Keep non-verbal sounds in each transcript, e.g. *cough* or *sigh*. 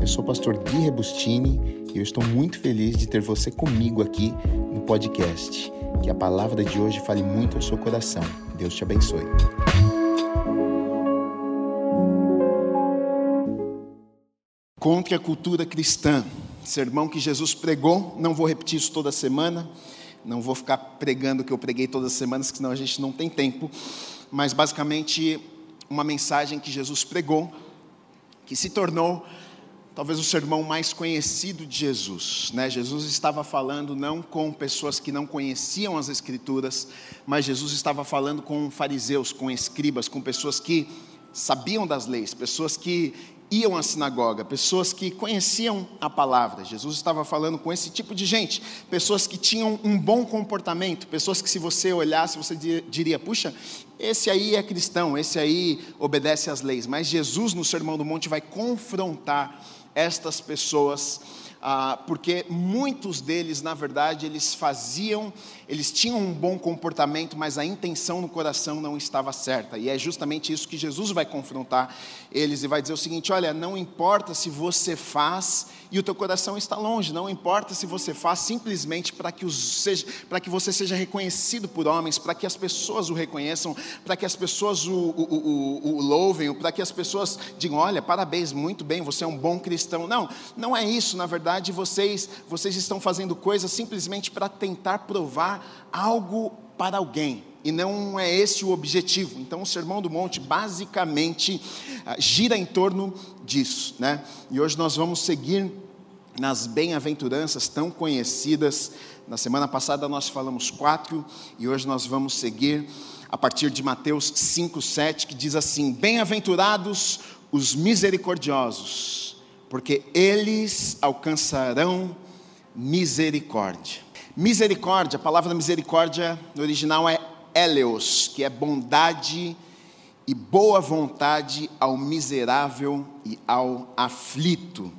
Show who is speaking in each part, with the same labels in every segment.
Speaker 1: Eu sou o pastor Gui Rebustini e eu estou muito feliz de ter você comigo aqui no podcast. Que a palavra de hoje fale muito ao seu coração. Deus te abençoe. Contra a cultura cristã, sermão que Jesus pregou, não vou repetir isso toda semana, não vou ficar pregando o que eu preguei todas as semanas, senão a gente não tem tempo, mas basicamente uma mensagem que Jesus pregou que se tornou talvez o sermão mais conhecido de Jesus. Né? Jesus estava falando não com pessoas que não conheciam as Escrituras, mas Jesus estava falando com fariseus, com escribas, com pessoas que sabiam das leis, pessoas que iam à sinagoga, pessoas que conheciam a palavra. Jesus estava falando com esse tipo de gente, pessoas que tinham um bom comportamento, pessoas que, se você olhasse, você diria: puxa, esse aí é cristão, esse aí obedece às leis. Mas Jesus, no Sermão do Monte, vai confrontar estas pessoas ah, porque muitos deles, na verdade, eles faziam, eles tinham um bom comportamento, mas a intenção no coração não estava certa. E é justamente isso que Jesus vai confrontar eles e vai dizer o seguinte: olha, não importa se você faz e o teu coração está longe, não importa se você faz simplesmente para que, seja, para que você seja reconhecido por homens, para que as pessoas o reconheçam, para que as pessoas o, o, o, o louvem, para que as pessoas digam: olha, parabéns, muito bem, você é um bom cristão. Não, não é isso, na verdade vocês, vocês estão fazendo coisas simplesmente para tentar provar algo para alguém. E não é esse o objetivo. Então, o Sermão do Monte basicamente ah, gira em torno disso. Né? E hoje nós vamos seguir nas bem-aventuranças tão conhecidas. Na semana passada nós falamos quatro, e hoje nós vamos seguir a partir de Mateus 5, 7, que diz assim: Bem-aventurados os misericordiosos porque eles alcançarão misericórdia. Misericórdia, a palavra misericórdia no original é eleos, que é bondade e boa vontade ao miserável e ao aflito.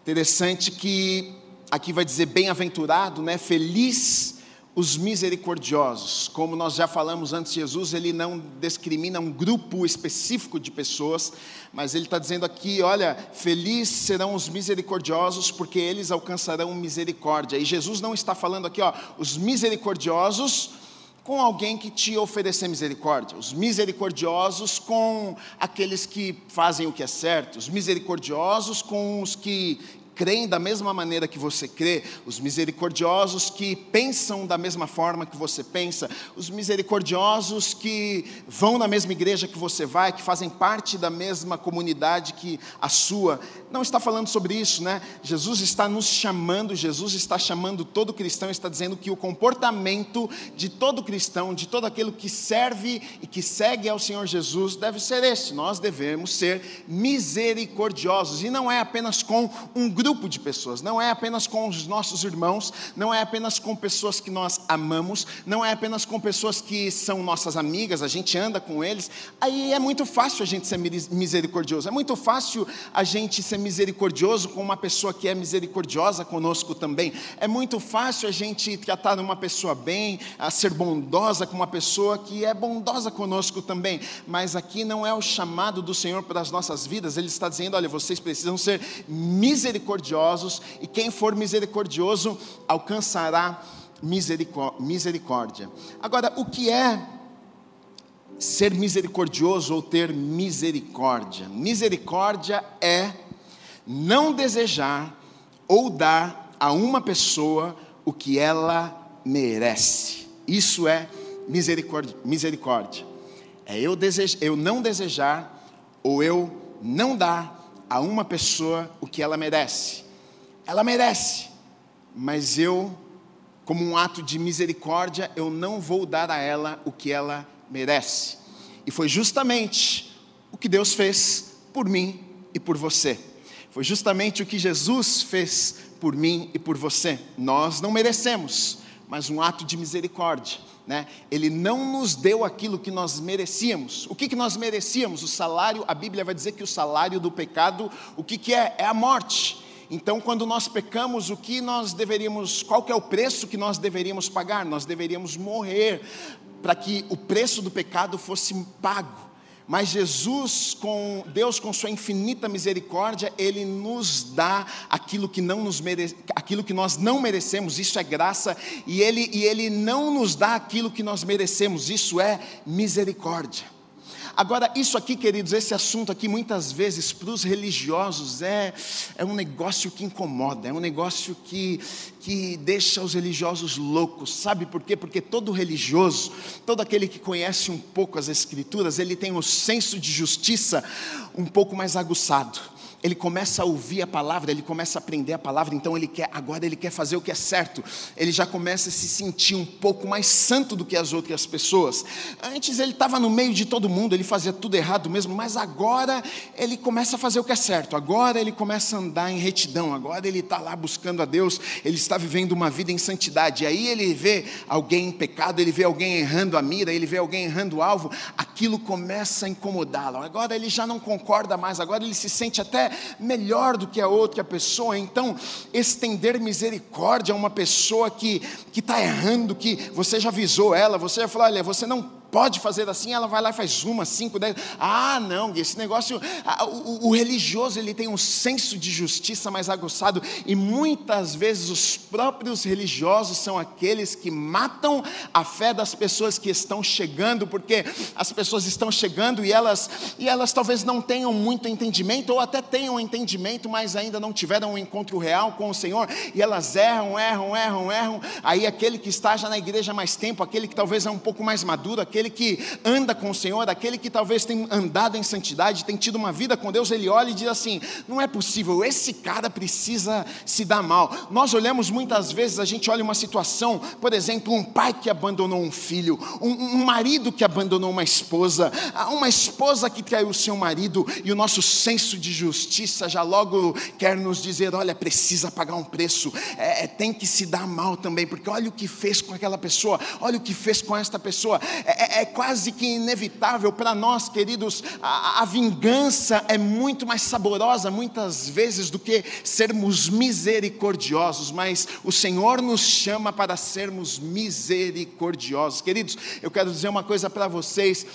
Speaker 1: Interessante que aqui vai dizer bem-aventurado, né? Feliz os misericordiosos. Como nós já falamos antes, Jesus ele não discrimina um grupo específico de pessoas, mas ele está dizendo aqui: olha, felizes serão os misericordiosos, porque eles alcançarão misericórdia. E Jesus não está falando aqui, ó, os misericordiosos com alguém que te oferecer misericórdia, os misericordiosos com aqueles que fazem o que é certo, os misericordiosos com os que creem da mesma maneira que você crê, os misericordiosos que pensam da mesma forma que você pensa, os misericordiosos que vão na mesma igreja que você vai, que fazem parte da mesma comunidade que a sua. Não está falando sobre isso, né? Jesus está nos chamando, Jesus está chamando todo cristão, está dizendo que o comportamento de todo cristão, de todo aquele que serve e que segue ao Senhor Jesus, deve ser este: nós devemos ser misericordiosos, e não é apenas com um grupo grupo de pessoas, não é apenas com os nossos irmãos, não é apenas com pessoas que nós amamos, não é apenas com pessoas que são nossas amigas, a gente anda com eles. Aí é muito fácil a gente ser misericordioso, é muito fácil a gente ser misericordioso com uma pessoa que é misericordiosa conosco também. É muito fácil a gente tratar uma pessoa bem, a ser bondosa com uma pessoa que é bondosa conosco também. Mas aqui não é o chamado do Senhor para as nossas vidas, Ele está dizendo: olha, vocês precisam ser misericordiosos misericordiosos, e quem for misericordioso alcançará misericórdia. Agora, o que é ser misericordioso ou ter misericórdia? Misericórdia é não desejar ou dar a uma pessoa o que ela merece. Isso é misericórdia. misericórdia. É eu, desejar, eu não desejar ou eu não dar a uma pessoa o que ela merece. Ela merece, mas eu, como um ato de misericórdia, eu não vou dar a ela o que ela merece. E foi justamente o que Deus fez por mim e por você. Foi justamente o que Jesus fez por mim e por você. Nós não merecemos, mas um ato de misericórdia né? Ele não nos deu aquilo que nós merecíamos. O que, que nós merecíamos? O salário, a Bíblia vai dizer que o salário do pecado, o que, que é? É a morte. Então, quando nós pecamos, o que nós deveríamos, qual que é o preço que nós deveríamos pagar? Nós deveríamos morrer para que o preço do pecado fosse pago Mas Jesus, com Deus com sua infinita misericórdia, ele nos dá aquilo que não nos mere... aquilo que nós não merecemos, isso é graça, e ele e ele não nos dá aquilo que nós merecemos, isso é misericórdia. Agora, isso aqui, queridos, esse assunto aqui, muitas vezes, para os religiosos, é, é um negócio que incomoda, é um negócio que, que deixa os religiosos loucos. Sabe por quê? Porque todo religioso, todo aquele que conhece um pouco as Escrituras, ele tem o senso de justiça um pouco mais aguçado ele começa a ouvir a palavra, ele começa a aprender a palavra, então ele quer, agora ele quer fazer o que é certo. Ele já começa a se sentir um pouco mais santo do que as outras pessoas. Antes ele estava no meio de todo mundo, ele fazia tudo errado mesmo, mas agora ele começa a fazer o que é certo. Agora ele começa a andar em retidão, agora ele está lá buscando a Deus, ele está vivendo uma vida em santidade. E aí ele vê alguém em pecado, ele vê alguém errando a mira, ele vê alguém errando o alvo, aquilo começa a incomodá-lo. Agora ele já não concorda mais, agora ele se sente até melhor do que a outra pessoa. Então, estender misericórdia a uma pessoa que está errando, que você já avisou ela, você já falou: olha, você não pode fazer assim, ela vai lá e faz uma, cinco, dez. Ah, não, esse negócio, o, o, religioso ele tem um senso de justiça mais aguçado e muitas vezes os próprios religiosos são aqueles que matam a fé das pessoas que estão chegando, porque as pessoas estão chegando e elas e elas talvez não tenham muito entendimento ou até tenham entendimento, mas ainda não tiveram um encontro real com o Senhor e elas erram, erram, erram, erram. Aí aquele que está já na igreja há mais tempo, aquele que talvez é um pouco mais maduro, aquele aquele que anda com o Senhor, aquele que talvez tem andado em santidade, tem tido uma vida com Deus, ele olha e diz assim: não é possível, esse cara precisa se dar mal. Nós olhamos muitas vezes, a gente olha uma situação, por exemplo, um pai que abandonou um filho, um, um marido que abandonou uma esposa, uma esposa que traiu o seu marido, e o nosso senso de justiça já logo quer nos dizer: olha, precisa pagar um preço, é, é tem que se dar mal também, porque olha o que fez com aquela pessoa, olha o que fez com esta pessoa. É, é quase que inevitável para nós, queridos. A, a vingança é muito mais saborosa, muitas vezes, do que sermos misericordiosos, mas o Senhor nos chama para sermos misericordiosos. Queridos, eu quero dizer uma coisa para vocês.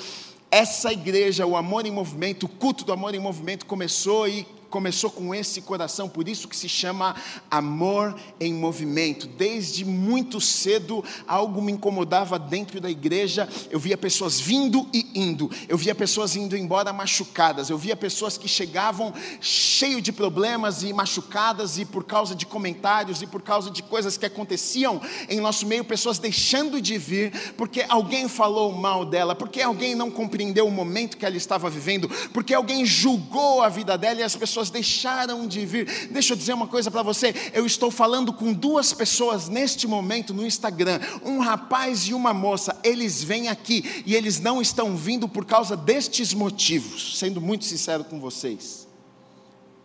Speaker 1: Essa igreja, o Amor em Movimento, o culto do Amor em Movimento começou e começou com esse coração, por isso que se chama amor em movimento. Desde muito cedo, algo me incomodava dentro da igreja. Eu via pessoas vindo e indo, eu via pessoas indo embora machucadas, eu via pessoas que chegavam cheio de problemas e machucadas, e por causa de comentários e por causa de coisas que aconteciam em nosso meio, pessoas deixando de vir porque alguém falou mal dela, porque alguém não compreendeu o momento que ela estava vivendo, porque alguém julgou a vida dela e as pessoas pessoas deixaram de vir. Deixa eu dizer uma coisa para você: eu estou falando com duas pessoas neste momento no Instagram, um rapaz e uma moça. Eles vêm aqui e eles não estão vindo por causa destes motivos, sendo muito sincero com vocês.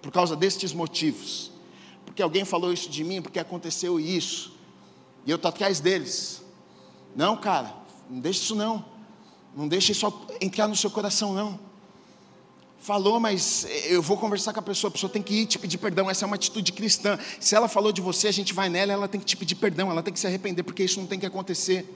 Speaker 1: Por causa destes motivos. Porque alguém falou isso de mim, porque aconteceu isso. E eu estou atrás deles. Não, cara, não deixe isso não. Não deixe isso entrar no seu coração, não falou, mas eu vou conversar com a pessoa, a pessoa tem que ir te pedir perdão, essa é uma atitude cristã. Se ela falou de você, a gente vai nela, ela tem que te pedir perdão, ela tem que se arrepender, porque isso não tem que acontecer.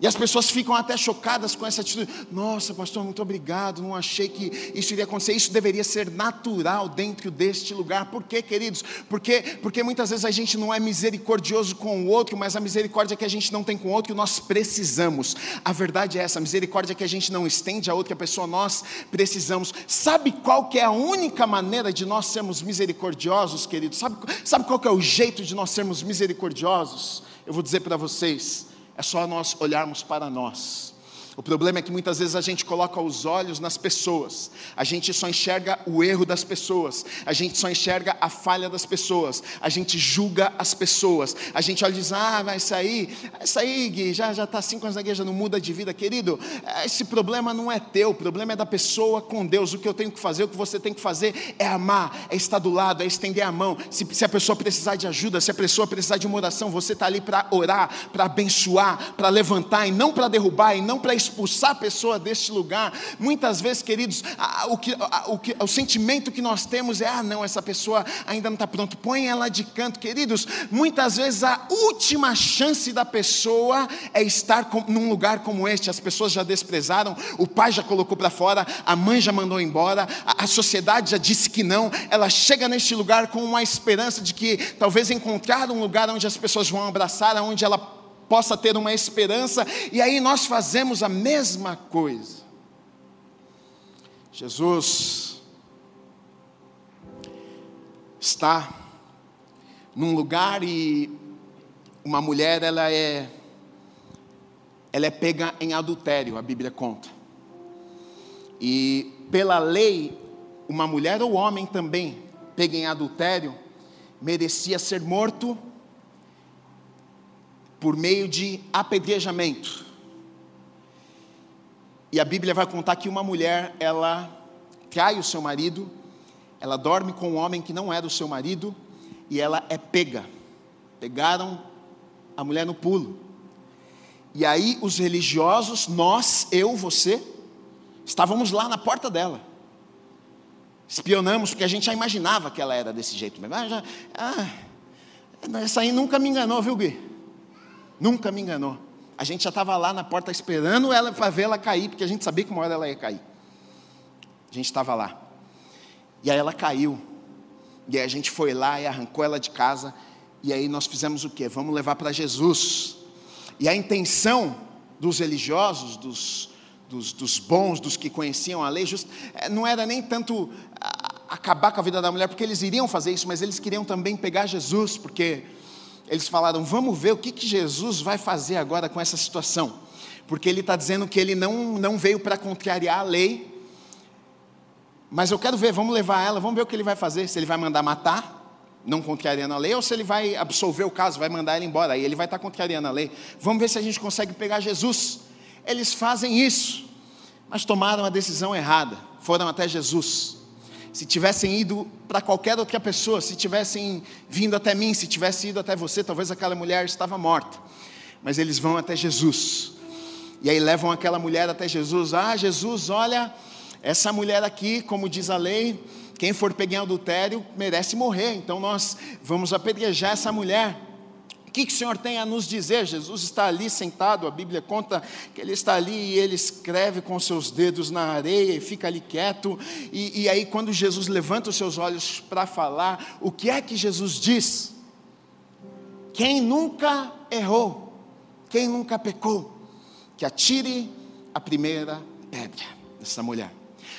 Speaker 1: E as pessoas ficam até chocadas com essa atitude. Nossa, pastor, muito obrigado. Não achei que isso iria acontecer. Isso deveria ser natural dentro deste lugar. Por quê, queridos? Porque, porque muitas vezes a gente não é misericordioso com o outro, mas a misericórdia que a gente não tem com o outro, nós precisamos. A verdade é essa: a misericórdia que a gente não estende a outra pessoa, nós precisamos. Sabe qual que é a única maneira de nós sermos misericordiosos, queridos? Sabe, sabe qual que é o jeito de nós sermos misericordiosos? Eu vou dizer para vocês é só nós olharmos para nós. O problema é que muitas vezes a gente coloca os olhos nas pessoas, a gente só enxerga o erro das pessoas, a gente só enxerga a falha das pessoas, a gente julga as pessoas, a gente olha e diz: ah, vai sair, vai sair, Gui, já está cinco anos na igreja, não muda de vida, querido. Esse problema não é teu, o problema é da pessoa com Deus. O que eu tenho que fazer, o que você tem que fazer é amar, é estar do lado, é estender a mão. Se, se a pessoa precisar de ajuda, se a pessoa precisar de uma oração, você está ali para orar, para abençoar, para levantar e não para derrubar e não para expulsar a pessoa deste lugar. Muitas vezes, queridos, o, que, o, que, o sentimento que nós temos é: ah, não, essa pessoa ainda não está pronta, põe ela de canto. Queridos, muitas vezes a última chance da pessoa é estar com, num lugar como este. As pessoas já desprezaram, o pai já colocou para fora, a mãe já mandou embora, a, a sociedade já disse que não. Ela chega neste lugar com uma esperança de que talvez encontrar um lugar onde as pessoas vão abraçar, onde ela possa ter uma esperança, e aí nós fazemos a mesma coisa. Jesus está num lugar e uma mulher ela é ela é pega em adultério, a Bíblia conta. E pela lei, uma mulher ou homem também pega em adultério merecia ser morto por meio de apedrejamento. E a Bíblia vai contar que uma mulher, ela trai o seu marido, ela dorme com um homem que não era o seu marido, e ela é pega. Pegaram a mulher no pulo. E aí os religiosos, nós, eu, você, estávamos lá na porta dela. Espionamos, porque a gente já imaginava que ela era desse jeito mesmo. Já, ah, essa aí nunca me enganou, viu, Gui? Nunca me enganou. A gente já estava lá na porta esperando ela para ver ela cair, porque a gente sabia que uma hora ela ia cair. A gente estava lá. E aí ela caiu. E aí a gente foi lá e arrancou ela de casa. E aí nós fizemos o quê? Vamos levar para Jesus. E a intenção dos religiosos, dos, dos, dos, bons, dos que conheciam a lei, eh, não era nem tanto acabar com a vida da mulher, porque eles iriam fazer isso, mas eles queriam também pegar Jesus, porque eles falaram: vamos ver o que, que Jesus vai fazer agora com essa situação. Porque ele está dizendo que ele não, não veio para contrariar a lei, mas eu quero ver, vamos levar ela, vamos ver o que ele vai fazer. Se ele vai mandar matar, não contrariando a lei, ou se ele vai absolver o caso, vai mandar ela embora, aí ele vai estar tá contrariando a lei. Vamos ver se a gente consegue pegar Jesus. Eles fazem isso, mas tomaram a decisão errada, foram até Jesus se tivessem ido para qualquer outra pessoa, se tivessem vindo até mim, se tivessem ido até você, talvez aquela mulher estava morta. Mas eles vão até Jesus. E aí levam aquela mulher até Jesus. Ah, Jesus, olha, essa mulher aqui, como diz a lei, quem for pegar em adultério merece morrer. Então nós vamos apedrejar essa mulher. O que, que o Senhor tem a nos dizer? Jesus está ali sentado, a Bíblia conta que ele está ali e ele escreve com seus dedos na areia e fica ali quieto. E, e aí, quando Jesus levanta os seus olhos para falar, o que é que Jesus diz? Quem nunca errou, quem nunca pecou, que atire a primeira pedra dessa mulher.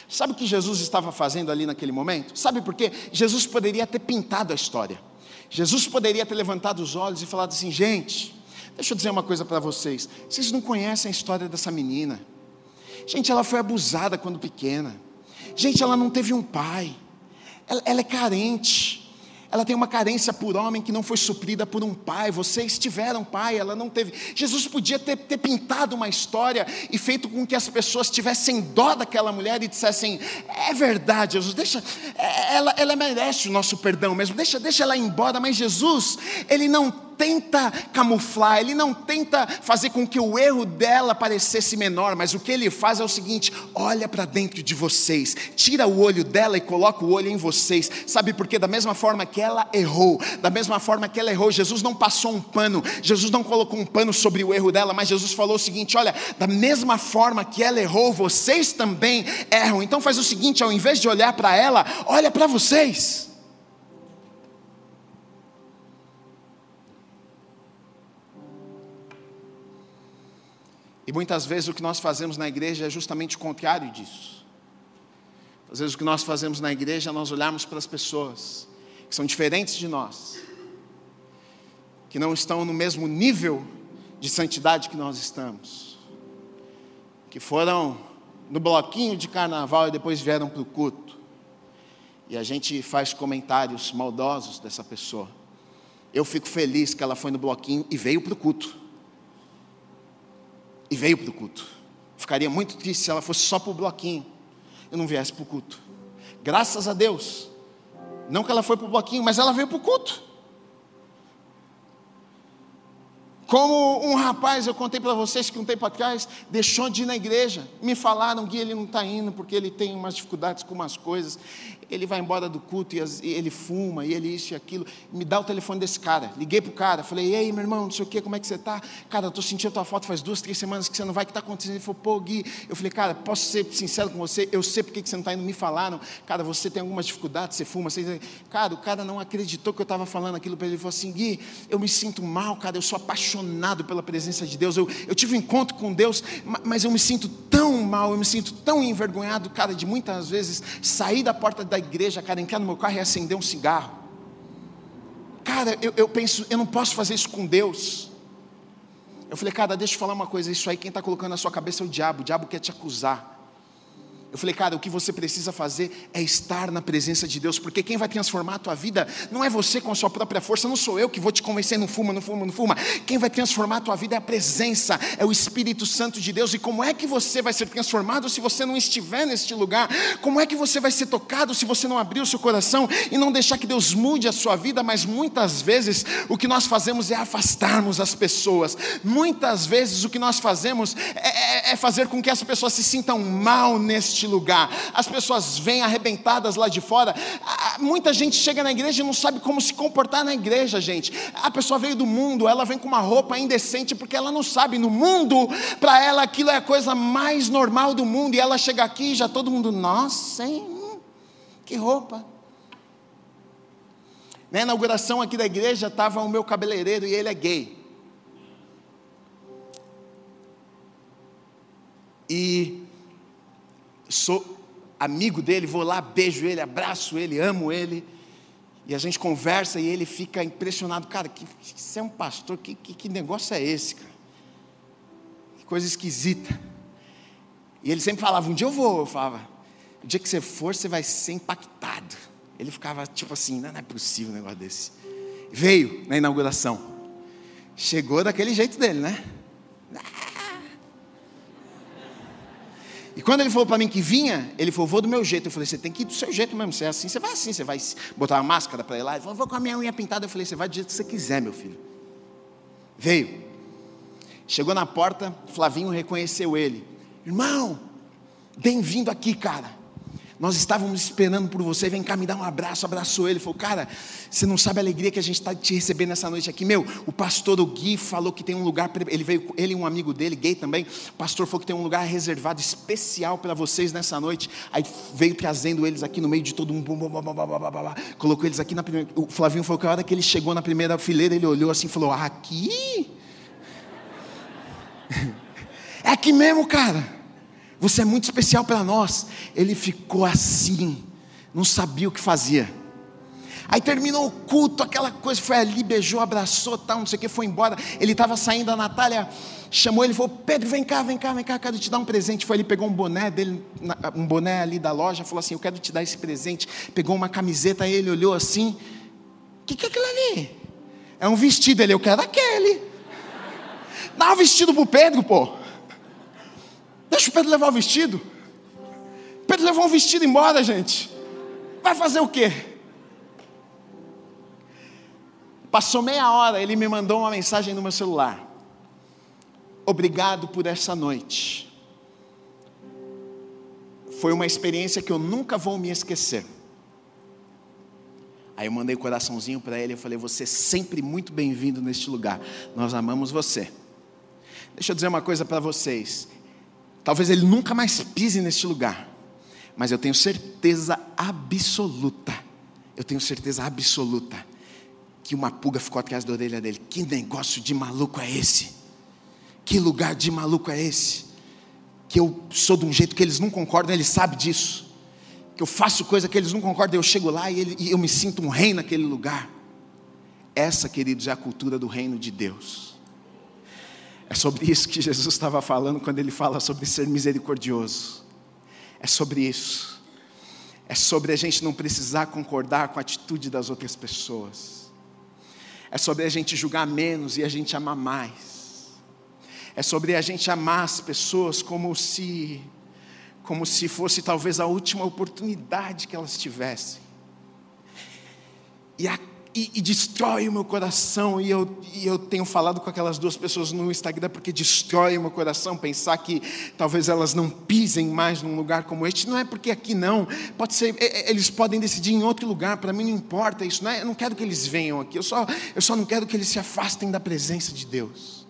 Speaker 1: Sabe o que Jesus estava fazendo ali naquele momento? Sabe por quê? Jesus poderia ter pintado a história. Jesus poderia ter levantado os olhos e falado assim: gente, deixa eu dizer uma coisa para vocês. Vocês não conhecem a história dessa menina. Gente, ela foi abusada quando pequena. Gente, ela não teve um pai. Ela, ela é carente ela tem uma carência por homem que não foi suprida por um pai. Vocês tiveram pai, ela não teve. Jesus podia ter, ter, pintado uma história e feito com que as pessoas tivessem dó daquela mulher e dissessem: é verdade, Jesus, deixa, é, ela, ela merece o nosso perdão mesmo, deixa, deixa ela ir embora. Mas Jesus, ele não tenta camuflar, ele não tenta fazer com que o erro dela parecesse menor, mas o que ele faz é o seguinte: olha para dentro de vocês, tira o olho dela e coloca o olho em vocês. Sabe por quê? Da mesma forma que ela errou, da mesma forma que ela errou, Jesus não passou um pano, Jesus não colocou um pano sobre o erro dela, mas Jesus falou o seguinte: olha, da mesma forma que ela errou, vocês também erram. Então faz o seguinte, ao invés de olhar para ela, olha para vocês. E muitas vezes o que nós fazemos na igreja é justamente o contrário disso. Às vezes o que nós fazemos na igreja é nós olharmos para as pessoas que são diferentes de nós, que não estão no mesmo nível de santidade que nós estamos, que foram no bloquinho de carnaval e depois vieram para o culto. E a gente faz comentários maldosos dessa pessoa. Eu fico feliz que ela foi no bloquinho e veio para o culto e veio para o culto. Ficaria muito triste se ela fosse só para o bloquinho e não viesse para o culto. Graças a Deus. Não que ela foi para o bloquinho, mas ela veio para o culto. Como um rapaz, eu contei para vocês que um tempo atrás deixou de ir na igreja. Me falaram que ele não está indo porque ele tem umas dificuldades com umas coisas ele vai embora do culto e, ele fuma, e ele isso e aquilo. Me dá o telefone desse cara. Liguei para o cara, falei, ei, meu irmão, não sei o que, como é que você está? Cara, eu estou sentindo a tua foto faz duas, três semanas que você não vai, o que está acontecendo? Ele falou, pô, Gui. Eu falei, cara, posso ser sincero com você? Eu sei porque que você não está indo, me falaram. Cara, você tem algumas dificuldades, você fuma. Você... Cara, o cara não acreditou que eu estava falando aquilo para ele. Ele falou assim, Gui, eu me sinto mal, cara, eu sou apaixonado pela presença de Deus. Eu, eu tive um encontro com Deus, mas eu me sinto tão mal, eu me sinto tão envergonhado, cara, de muitas vezes sair da porta da igreja, cara, entrar no meu carro e acender um cigarro. Cara, eu, eu penso, eu não posso fazer isso com Deus. Eu falei, cara, deixa eu falar uma coisa, isso aí quem está colocando na sua cabeça é o diabo, o diabo quer te acusar. Eu falei, cara, o que você precisa fazer é estar na presença de Deus, porque quem vai transformar a tua vida não é você com a sua própria força, não sou eu que vou te convencer, não fuma, não fuma, não fuma. Quem vai transformar a tua vida é a presença, é o Espírito Santo de Deus. E como é que você vai ser transformado se você não estiver neste lugar? Como é que você vai ser tocado se você não abrir o seu coração e não deixar que Deus mude a sua vida? Mas muitas vezes o que nós fazemos é afastarmos as pessoas. Muitas vezes o que nós fazemos é, é, é fazer com que as pessoas se sintam mal neste lugar. As pessoas vêm arrebentadas lá de fora. Muita gente chega na igreja e não sabe como se comportar na igreja, gente. A pessoa veio do mundo, ela vem com uma roupa indecente porque ela não sabe. No mundo, para ela aquilo é a coisa mais normal do mundo. E ela chega aqui e já todo mundo, nossa, hein? que roupa. Na inauguração aqui da igreja estava o meu cabeleireiro e ele é gay. E sou amigo dele, vou lá, beijo ele, abraço ele, amo ele. E a gente conversa e ele fica impressionado. Cara, que, você é um pastor, que, que, que negócio é esse, cara? Que coisa esquisita. E ele sempre falava: Um dia eu vou. Eu falava: O dia que você for, você vai ser impactado. Ele ficava tipo assim: Não, não é possível um negócio desse. Veio na inauguração. Chegou daquele jeito dele, né? E quando ele falou para mim que vinha, ele falou, vou do meu jeito. Eu falei, você tem que ir do seu jeito mesmo. Você é assim, você vai assim, você vai botar uma máscara para ir lá. Ele falou, vou com a minha unha pintada. Eu falei, você vai do jeito que você quiser, meu filho. Veio. Chegou na porta, Flavinho reconheceu ele. Irmão, bem-vindo aqui, cara. Nós estávamos esperando por você, vem cá me dar um abraço, abraçou ele, falou, cara, você não sabe a alegria que a gente está te recebendo nessa noite aqui, meu, o pastor o Gui falou que tem um lugar, ele veio, ele e um amigo dele, gay também, o pastor falou que tem um lugar reservado especial para vocês nessa noite, aí veio trazendo eles aqui no meio de todo mundo, colocou eles aqui na primeira, o Flavinho falou que a hora que ele chegou na primeira fileira, ele olhou assim e falou, aqui? *laughs* É aqui mesmo, cara. Você é muito especial para nós. Ele ficou assim, não sabia o que fazia. Aí terminou o culto, aquela coisa, foi ali, beijou, abraçou, tal, não sei o que, foi embora. Ele estava saindo, a Natália chamou ele e falou: Pedro, vem cá, vem cá, vem cá, quero te dar um presente. Foi ali, pegou um boné dele, um boné ali da loja, falou assim: Eu quero te dar esse presente. Pegou uma camiseta, ele olhou assim: O que, que é aquilo ali? É um vestido. Ele, eu quero aquele. Dá um vestido pro Pedro, pô. Deixa o Pedro levar o vestido. Pedro levou um vestido embora, gente. Vai fazer o quê? Passou meia hora, ele me mandou uma mensagem no meu celular. Obrigado por essa noite. Foi uma experiência que eu nunca vou me esquecer. Aí eu mandei um coraçãozinho para ele, eu falei: "Você é sempre muito bem-vindo neste lugar. Nós amamos você." Deixa eu dizer uma coisa para vocês. Talvez ele nunca mais pise neste lugar, mas eu tenho certeza absoluta, eu tenho certeza absoluta, que uma pulga ficou atrás da orelha dele. Que negócio de maluco é esse? Que lugar de maluco é esse? Que eu sou de um jeito que eles não concordam, ele sabe disso. Que eu faço coisa que eles não concordam, eu chego lá e, ele, e eu me sinto um rei naquele lugar. Essa, queridos, é a cultura do reino de Deus. É sobre isso que Jesus estava falando quando ele fala sobre ser misericordioso. É sobre isso. É sobre a gente não precisar concordar com a atitude das outras pessoas. É sobre a gente julgar menos e a gente amar mais. É sobre a gente amar as pessoas como se como se fosse talvez a última oportunidade que elas tivessem. E a, e, e, destrói o meu coração. E eu, e eu tenho falado com aquelas duas pessoas no Instagram porque destrói o meu coração pensar que talvez elas não pisem mais num lugar como este. Não é porque aqui não, pode ser, eles podem decidir em outro lugar, para mim não importa isso. Não é, eu não quero que eles venham aqui, eu só, eu só não quero que eles se afastem da presença de Deus.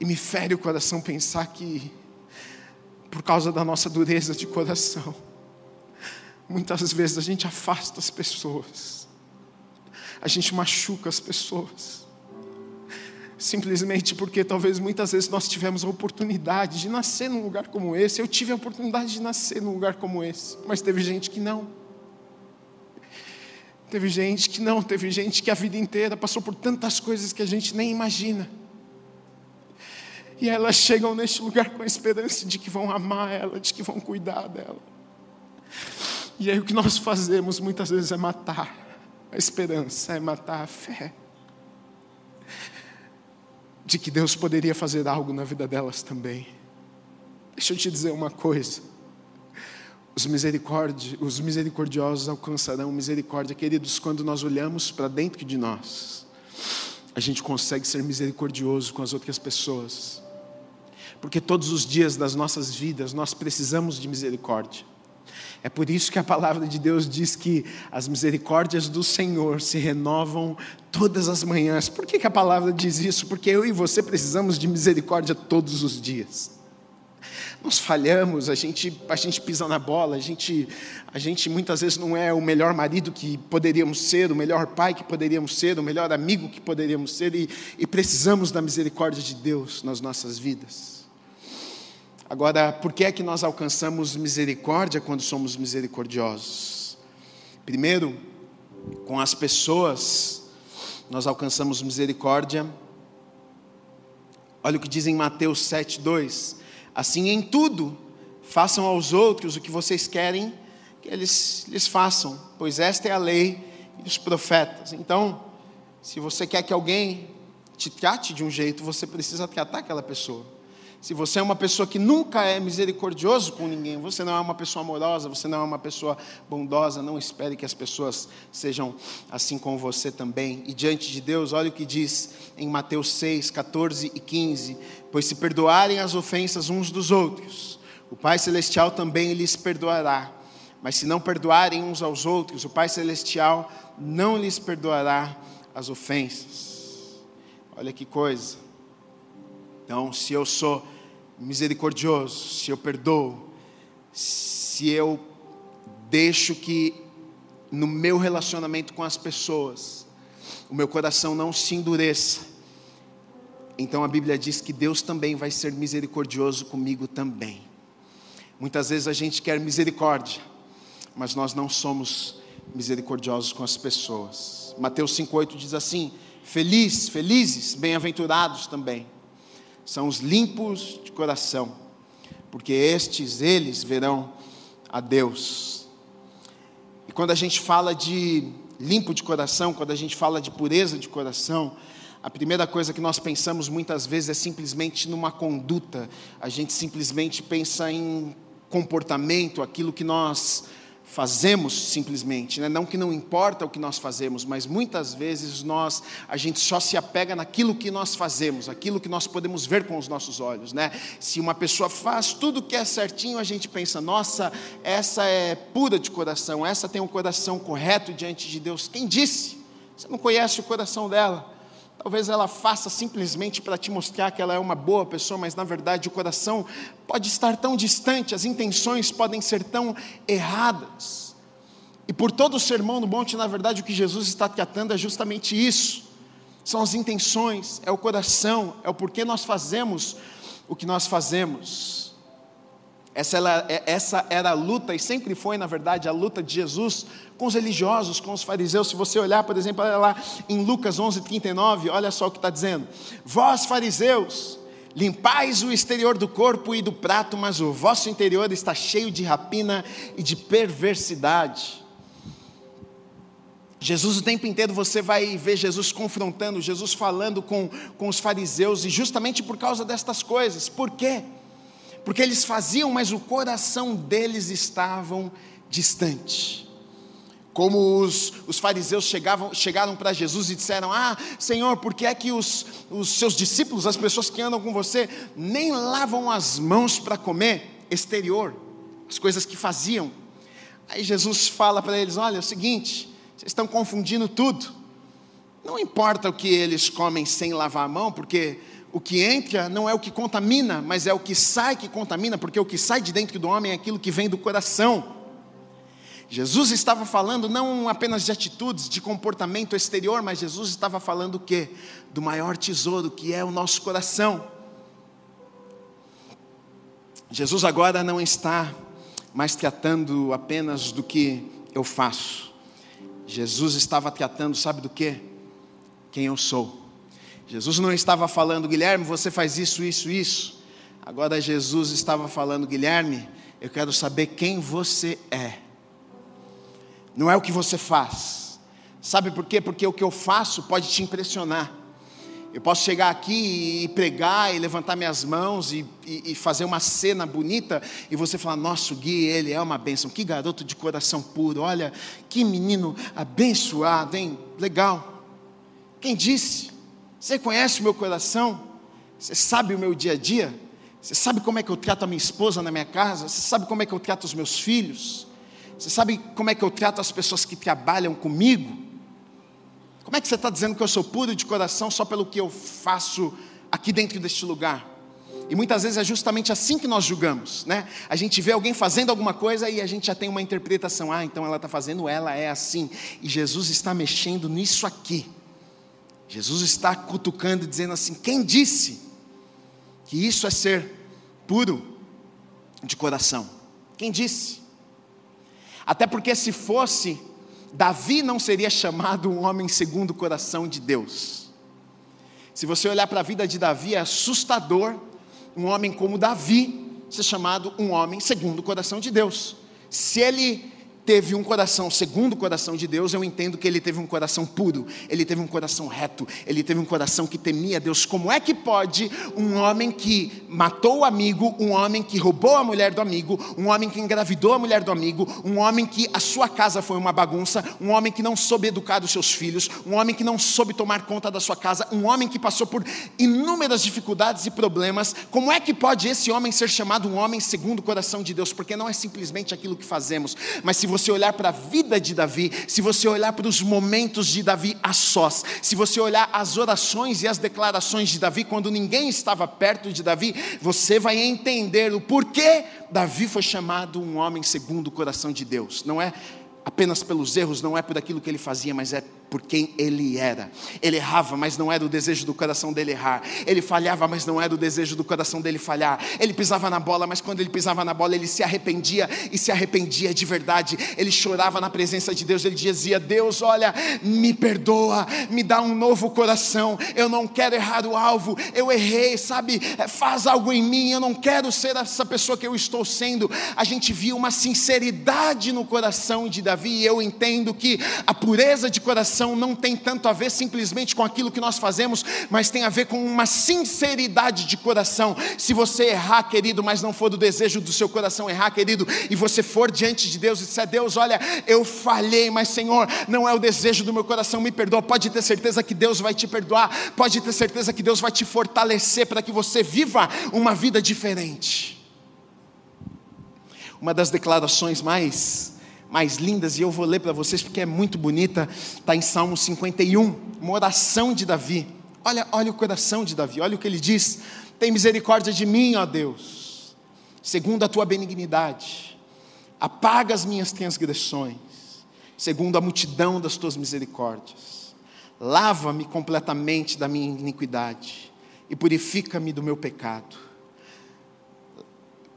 Speaker 1: E me fere o coração pensar que, por causa da nossa dureza de coração, Muitas vezes a gente afasta as pessoas, a gente machuca as pessoas, simplesmente porque talvez muitas vezes nós tivemos a oportunidade de nascer num lugar como esse. Eu tive a oportunidade de nascer num lugar como esse, mas teve gente que não. Teve gente que não, teve gente que a vida inteira passou por tantas coisas que a gente nem imagina. E elas chegam neste lugar com a esperança de que vão amar ela, de que vão cuidar dela. E aí o que nós fazemos muitas vezes é matar a esperança, é matar a fé de que Deus poderia fazer algo na vida delas também. Deixa eu te dizer uma coisa. Os, os misericordiosos alcançarão misericórdia, queridos, quando nós olhamos para dentro de nós, a gente consegue ser misericordioso com as outras pessoas, porque todos os dias das nossas vidas nós precisamos de misericórdia. É por isso que a palavra de Deus diz que as misericórdias do Senhor se renovam todas as manhãs. Por que, que a palavra diz isso? Porque eu e você precisamos de misericórdia todos os dias. Nós falhamos, a gente, a gente pisa na bola, a gente, a gente muitas vezes não é o melhor marido que poderíamos ser, o melhor pai que poderíamos ser, o melhor amigo que poderíamos ser, e, e precisamos da misericórdia de Deus nas nossas vidas. Agora, por que é que nós alcançamos misericórdia quando somos misericordiosos? Primeiro, com as pessoas, nós alcançamos misericórdia. Olha o que diz em Mateus 7,2: Assim em tudo, façam aos outros o que vocês querem que eles lhes façam, pois esta é a lei e os profetas. Então, se você quer que alguém te trate de um jeito, você precisa tratar aquela pessoa. Se você é uma pessoa que nunca é misericordioso com ninguém, você não é uma pessoa amorosa, você não é uma pessoa bondosa, não espere que as pessoas sejam assim com você também. E diante de Deus, olha o que diz em Mateus 6, 14 e 15: Pois se perdoarem as ofensas uns dos outros, o Pai Celestial também lhes perdoará. Mas se não perdoarem uns aos outros, o Pai Celestial não lhes perdoará as ofensas. Olha que coisa. Então, se eu sou misericordioso, se eu perdoo, se eu deixo que no meu relacionamento com as pessoas, o meu coração não se endureça, então a Bíblia diz que Deus também vai ser misericordioso comigo também. Muitas vezes a gente quer misericórdia, mas nós não somos misericordiosos com as pessoas. Mateus 5,8 diz assim: Feliz, felizes, bem-aventurados também são os limpos de coração, porque estes, eles verão a Deus. E quando a gente fala de limpo de coração, quando a gente fala de pureza de coração, a primeira coisa que nós pensamos muitas vezes é simplesmente numa conduta, a gente simplesmente pensa em comportamento, aquilo que nós fazemos simplesmente, né? não que não importa o que nós fazemos, mas muitas vezes nós a gente só se apega naquilo que nós fazemos, aquilo que nós podemos ver com os nossos olhos, né? Se uma pessoa faz tudo que é certinho, a gente pensa, nossa, essa é pura de coração, essa tem um coração correto diante de Deus. Quem disse? Você não conhece o coração dela. Talvez ela faça simplesmente para te mostrar que ela é uma boa pessoa, mas na verdade o coração pode estar tão distante, as intenções podem ser tão erradas. E por todo o sermão no monte, na verdade, o que Jesus está tratando é justamente isso. São as intenções, é o coração, é o porquê nós fazemos o que nós fazemos. Essa era, é, essa era a luta, e sempre foi, na verdade, a luta de Jesus com os religiosos, com os fariseus. Se você olhar, por exemplo, olha lá em Lucas 11, 39, olha só o que está dizendo: Vós, fariseus, limpais o exterior do corpo e do prato, mas o vosso interior está cheio de rapina e de perversidade. Jesus o tempo inteiro você vai ver Jesus confrontando, Jesus falando com, com os fariseus, e justamente por causa destas coisas. Por quê? Porque eles faziam, mas o coração deles estava distante. Como os, os fariseus chegavam, chegaram para Jesus e disseram: Ah, Senhor, por que é que os, os seus discípulos, as pessoas que andam com você, nem lavam as mãos para comer exterior, as coisas que faziam? Aí Jesus fala para eles: Olha, é o seguinte, vocês estão confundindo tudo. Não importa o que eles comem sem lavar a mão, porque o que entra não é o que contamina, mas é o que sai que contamina, porque o que sai de dentro do homem é aquilo que vem do coração. Jesus estava falando não apenas de atitudes, de comportamento exterior, mas Jesus estava falando o quê? Do maior tesouro que é o nosso coração. Jesus agora não está mais tratando apenas do que eu faço. Jesus estava tratando, sabe do que? Quem eu sou. Jesus não estava falando, Guilherme, você faz isso, isso, isso. Agora Jesus estava falando, Guilherme, eu quero saber quem você é não é o que você faz. Sabe por quê? Porque o que eu faço pode te impressionar. Eu posso chegar aqui e pregar e levantar minhas mãos e, e, e, fazer uma cena bonita e você falar: Nossa, Gui, ele é uma bênção, que garoto de coração puro, olha, que menino abençoado, hein? Legal. Quem disse? Você conhece o meu coração? Você sabe o meu dia a dia? Você sabe como é que eu trato a minha esposa na minha casa? Você sabe como é que eu trato os meus filhos? Você sabe como é que eu trato as pessoas que trabalham comigo? Como é que você está dizendo que eu sou puro de coração só pelo que eu faço aqui dentro deste lugar? E muitas vezes é justamente assim que nós julgamos, né? A gente vê alguém fazendo alguma coisa e a gente já tem uma interpretação, ah, então ela está fazendo, ela é assim. E Jesus está mexendo nisso aqui. Jesus está cutucando e dizendo assim: quem disse que isso é ser puro de coração? Quem disse? Até porque se fosse, Davi não seria chamado um homem segundo o coração de Deus. Se você olhar para a vida de Davi, é assustador um homem como Davi ser chamado um homem segundo o coração de Deus. Se ele teve um coração segundo o coração de Deus, eu entendo que ele teve um coração puro, ele teve um coração reto, ele teve um coração que temia Deus. Como é que pode um homem que matou o amigo, um homem que roubou a mulher do amigo, um homem que engravidou a mulher do amigo, um homem que a sua casa foi uma bagunça, um homem que não soube educar os seus filhos, um homem que não soube tomar conta da sua casa, um homem que passou por inúmeras dificuldades e problemas, como é que pode esse homem ser chamado um homem segundo o coração de Deus? Porque não é simplesmente aquilo que fazemos, mas se você olhar para a vida de Davi, se você olhar para os momentos de Davi a sós, se você olhar as orações e as declarações de Davi quando ninguém estava perto de Davi, você vai entender o porquê Davi foi chamado um homem segundo o coração de Deus. Não é apenas pelos erros, não é por aquilo que ele fazia, mas é por quem ele era. Ele errava, mas não era o desejo do coração dele errar. Ele falhava, mas não era o desejo do coração dele falhar. Ele pisava na bola, mas quando ele pisava na bola, ele se arrependia e se arrependia de verdade. Ele chorava na presença de Deus. Ele dizia: Deus, olha, me perdoa, me dá um novo coração. Eu não quero errar o alvo. Eu errei, sabe? É, faz algo em mim. Eu não quero ser essa pessoa que eu estou sendo. A gente viu uma sinceridade no coração de Davi. E eu entendo que a pureza de coração não tem tanto a ver simplesmente com aquilo que nós fazemos, mas tem a ver com uma sinceridade de coração. Se você errar, querido, mas não for do desejo do seu coração errar, querido, e você for diante de Deus e disser: Deus, olha, eu falhei, mas Senhor, não é o desejo do meu coração, me perdoa. Pode ter certeza que Deus vai te perdoar, pode ter certeza que Deus vai te fortalecer para que você viva uma vida diferente. Uma das declarações mais mais lindas, e eu vou ler para vocês porque é muito bonita, está em Salmo 51, uma oração de Davi. Olha, olha o coração de Davi, olha o que ele diz: Tem misericórdia de mim, ó Deus, segundo a tua benignidade, apaga as minhas transgressões, segundo a multidão das tuas misericórdias, lava-me completamente da minha iniquidade e purifica-me do meu pecado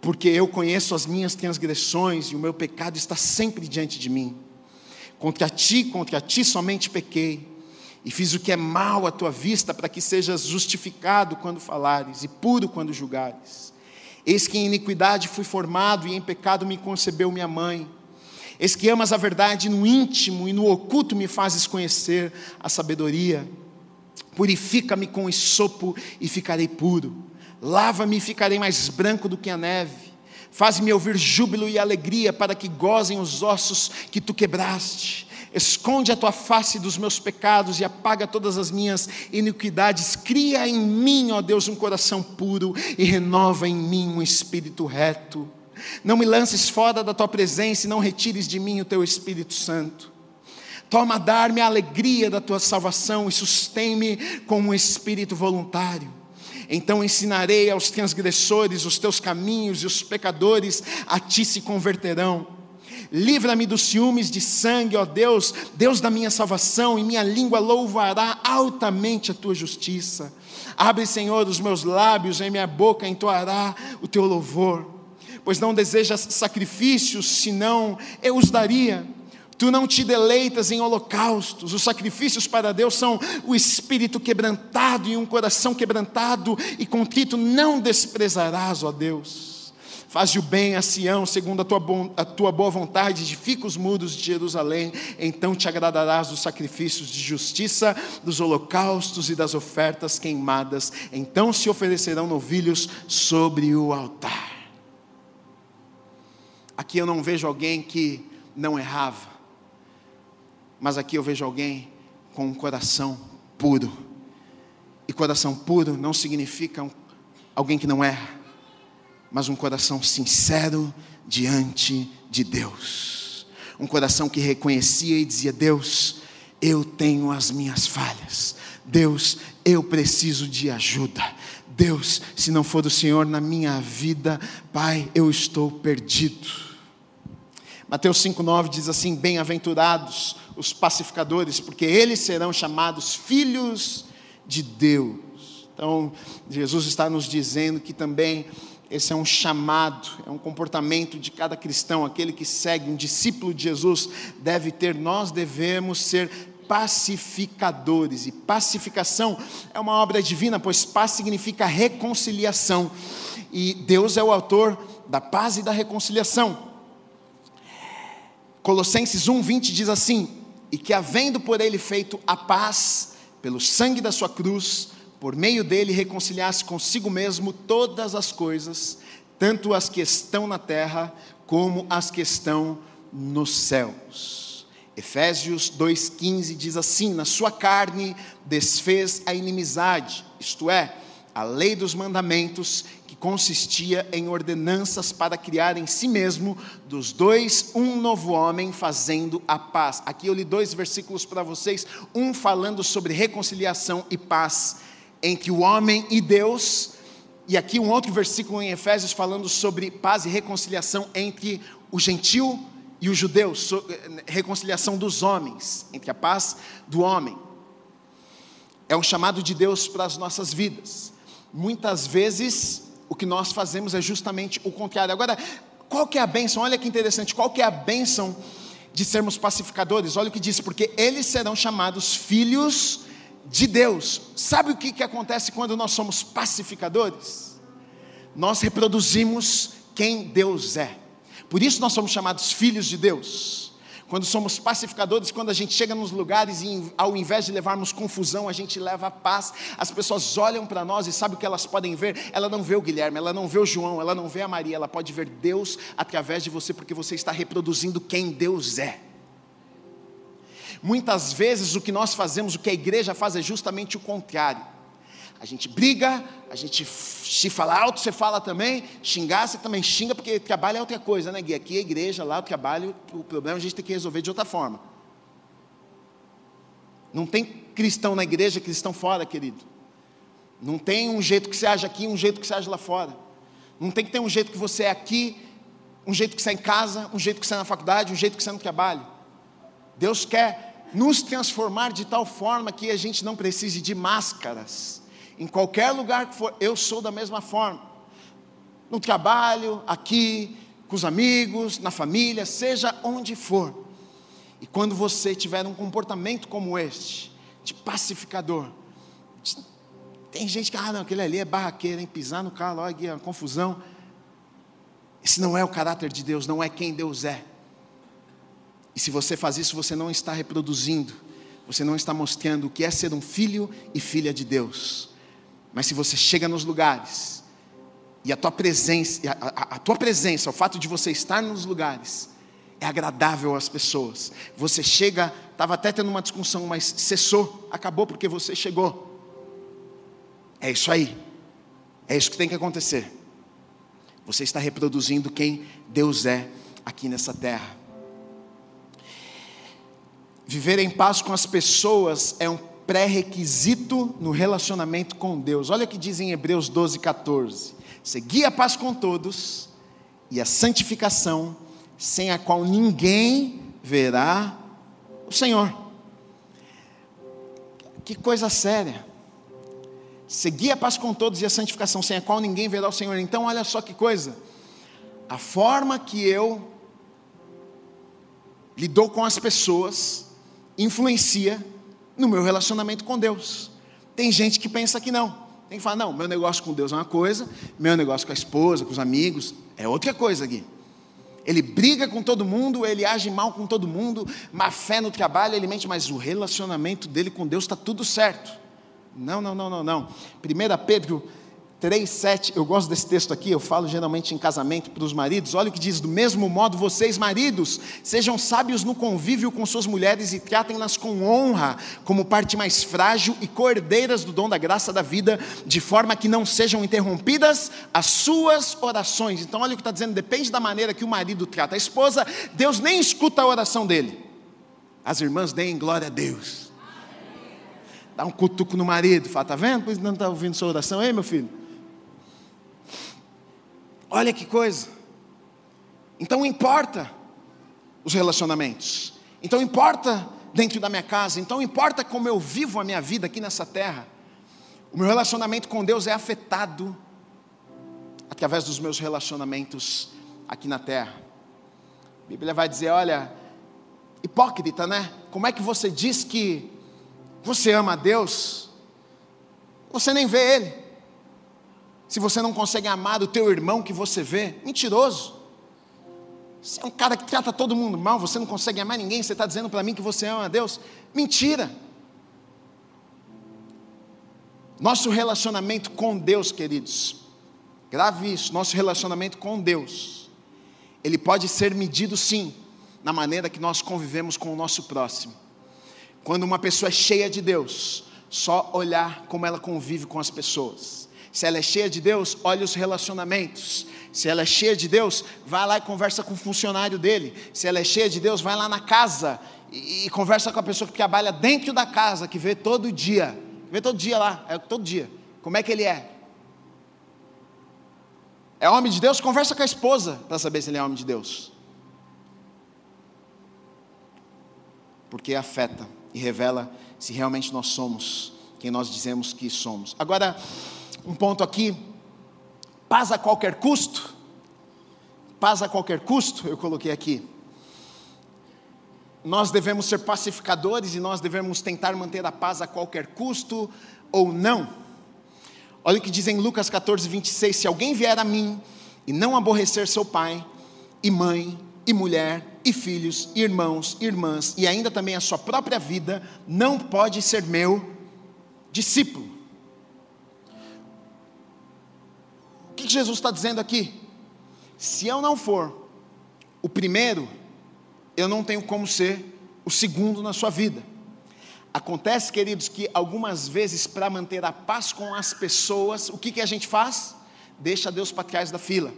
Speaker 1: porque eu conheço as minhas transgressões e o meu pecado está sempre diante de mim. Contra ti, contra ti somente pequei, e fiz o que é mal à tua vista, para que sejas justificado quando falares e puro quando julgares. Eis que em iniquidade fui formado e em pecado me concebeu minha mãe. Eis que amas a verdade no íntimo e no oculto me fazes conhecer a sabedoria. Purifica-me com esopo e ficarei puro. Lava-me e ficarei mais branco do que a neve. Faz-me ouvir júbilo e alegria, para que gozem os ossos que tu quebraste. Esconde a tua face dos meus pecados e apaga todas as minhas iniquidades. Cria em mim, ó Deus, um coração puro e renova em mim um espírito reto. Não me lances fora da tua presença e não retires de mim o teu Espírito Santo. Toma dar-me a alegria da tua salvação e sustém-me com um espírito voluntário. Então ensinarei aos transgressores os teus caminhos e os pecadores a ti se converterão. Livra-me dos ciúmes de sangue, ó Deus, Deus da minha salvação, e minha língua louvará altamente a tua justiça. Abre, Senhor, os meus lábios, e minha boca entoará o teu louvor. Pois não desejas sacrifícios, senão eu os daria Tu não te deleitas em holocaustos, os sacrifícios para Deus são o espírito quebrantado e um coração quebrantado e contrito não desprezarás, ó Deus. Faze o bem a Sião, segundo a tua, a tua boa vontade, edifica os muros de Jerusalém, então te agradarás dos sacrifícios de justiça, dos holocaustos e das ofertas queimadas, então se oferecerão novilhos sobre o altar. Aqui eu não vejo alguém que não errava, mas aqui eu vejo alguém com um coração puro. E coração puro não significa alguém que não erra, mas um coração sincero diante de Deus. Um coração que reconhecia e dizia: Deus, eu tenho as minhas falhas. Deus, eu preciso de ajuda. Deus, se não for o Senhor na minha vida, Pai, eu estou perdido. Mateus 5,9 diz assim: Bem-aventurados os pacificadores, porque eles serão chamados filhos de Deus. Então, Jesus está nos dizendo que também esse é um chamado, é um comportamento de cada cristão, aquele que segue um discípulo de Jesus deve ter, nós devemos ser pacificadores. E pacificação é uma obra divina, pois paz significa reconciliação. E Deus é o autor da paz e da reconciliação. Colossenses 1:20 diz assim: e que, havendo por ele feito a paz, pelo sangue da sua cruz, por meio dele reconciliasse consigo mesmo todas as coisas, tanto as que estão na terra como as que estão nos céus. Efésios 2,15 diz assim: Na sua carne desfez a inimizade, isto é, a lei dos mandamentos que consistia em ordenanças para criar em si mesmo dos dois um novo homem fazendo a paz. Aqui eu li dois versículos para vocês, um falando sobre reconciliação e paz entre o homem e Deus, e aqui um outro versículo em Efésios falando sobre paz e reconciliação entre o gentil e o judeu, reconciliação dos homens, entre a paz do homem. É um chamado de Deus para as nossas vidas. Muitas vezes o que nós fazemos é justamente o contrário. Agora, qual que é a bênção? Olha que interessante, qual que é a bênção de sermos pacificadores? Olha o que diz, porque eles serão chamados filhos de Deus. Sabe o que, que acontece quando nós somos pacificadores? Nós reproduzimos quem Deus é. Por isso nós somos chamados filhos de Deus. Quando somos pacificadores, quando a gente chega nos lugares e ao invés de levarmos confusão, a gente leva paz. As pessoas olham para nós e sabem o que elas podem ver. Ela não vê o Guilherme, ela não vê o João, ela não vê a Maria, ela pode ver Deus através de você, porque você está reproduzindo quem Deus é. Muitas vezes o que nós fazemos, o que a igreja faz é justamente o contrário. A gente briga, a gente se fala alto, você fala também, xingar, você também xinga, porque trabalho é outra coisa, né, Gui? Aqui é igreja, lá o trabalho, o problema a gente tem que resolver de outra forma. Não tem cristão na igreja, cristão fora, querido. Não tem um jeito que você age aqui, um jeito que você age lá fora. Não tem que ter um jeito que você é aqui, um jeito que você é em casa, um jeito que você é na faculdade, um jeito que você é no trabalho. Deus quer nos transformar de tal forma que a gente não precise de máscaras em qualquer lugar que for, eu sou da mesma forma. No trabalho, aqui, com os amigos, na família, seja onde for. E quando você tiver um comportamento como este, de pacificador, tem gente que, ah, não, aquele ali é barraqueiro, hein? pisar no carro, olha aqui, a confusão. Esse não é o caráter de Deus, não é quem Deus é. E se você faz isso, você não está reproduzindo, você não está mostrando o que é ser um filho e filha de Deus. Mas se você chega nos lugares E a tua presença, a, a, a tua presença, o fato de você estar nos lugares, é agradável às pessoas. Você chega, estava até tendo uma discussão, mas cessou, acabou porque você chegou. É isso aí. É isso que tem que acontecer. Você está reproduzindo quem Deus é aqui nessa terra. Viver em paz com as pessoas é um pré-requisito no relacionamento com Deus. Olha o que diz em Hebreus 12, 14: Segui a paz com todos e a santificação, sem a qual ninguém verá o Senhor. Que coisa séria. Seguir a paz com todos e a santificação, sem a qual ninguém verá o Senhor. Então, olha só que coisa. A forma que eu lidou com as pessoas influencia no meu relacionamento com Deus. Tem gente que pensa que não. Tem que falar, não, meu negócio com Deus é uma coisa, meu negócio com a esposa, com os amigos, é outra coisa aqui. Ele briga com todo mundo, ele age mal com todo mundo, má fé no trabalho, ele mente, mas o relacionamento dele com Deus está tudo certo. Não, não, não, não, não. 1 Pedro 3,7, eu gosto desse texto aqui, eu falo geralmente em casamento para os maridos. Olha o que diz: do mesmo modo, vocês, maridos, sejam sábios no convívio com suas mulheres e tratem-nas com honra, como parte mais frágil e cordeiras do dom da graça da vida, de forma que não sejam interrompidas as suas orações. Então, olha o que está dizendo: depende da maneira que o marido trata a esposa, Deus nem escuta a oração dele. As irmãs deem glória a Deus. Dá um cutuco no marido, fala, está vendo? Pois não está ouvindo sua oração, ei meu filho? Olha que coisa. Então importa os relacionamentos. Então importa dentro da minha casa. Então importa como eu vivo a minha vida aqui nessa terra. O meu relacionamento com Deus é afetado através dos meus relacionamentos aqui na terra. A Bíblia vai dizer: olha, hipócrita, né? Como é que você diz que você ama a Deus? Você nem vê Ele se você não consegue amar o teu irmão que você vê, mentiroso. Você é um cara que trata todo mundo mal, você não consegue amar ninguém, você está dizendo para mim que você ama a Deus? Mentira. Nosso relacionamento com Deus, queridos, grave isso, nosso relacionamento com Deus, ele pode ser medido sim, na maneira que nós convivemos com o nosso próximo. Quando uma pessoa é cheia de Deus, só olhar como ela convive com as pessoas se ela é cheia de Deus, olha os relacionamentos. Se ela é cheia de Deus, vai lá e conversa com o funcionário dele. Se ela é cheia de Deus, vai lá na casa e, e conversa com a pessoa que trabalha dentro da casa, que vê todo dia. Vê todo dia lá, é todo dia. Como é que ele é? É homem de Deus? Conversa com a esposa para saber se ele é homem de Deus. Porque afeta e revela se realmente nós somos quem nós dizemos que somos. Agora, um ponto aqui, paz a qualquer custo, paz a qualquer custo, eu coloquei aqui. Nós devemos ser pacificadores e nós devemos tentar manter a paz a qualquer custo ou não. Olha o que diz em Lucas 14, 26: Se alguém vier a mim e não aborrecer seu pai, e mãe, e mulher, e filhos, e irmãos, e irmãs, e ainda também a sua própria vida, não pode ser meu discípulo. Que Jesus está dizendo aqui? Se eu não for o primeiro, eu não tenho como ser o segundo na sua vida. Acontece, queridos, que algumas vezes, para manter a paz com as pessoas, o que, que a gente faz? Deixa Deus para trás da fila.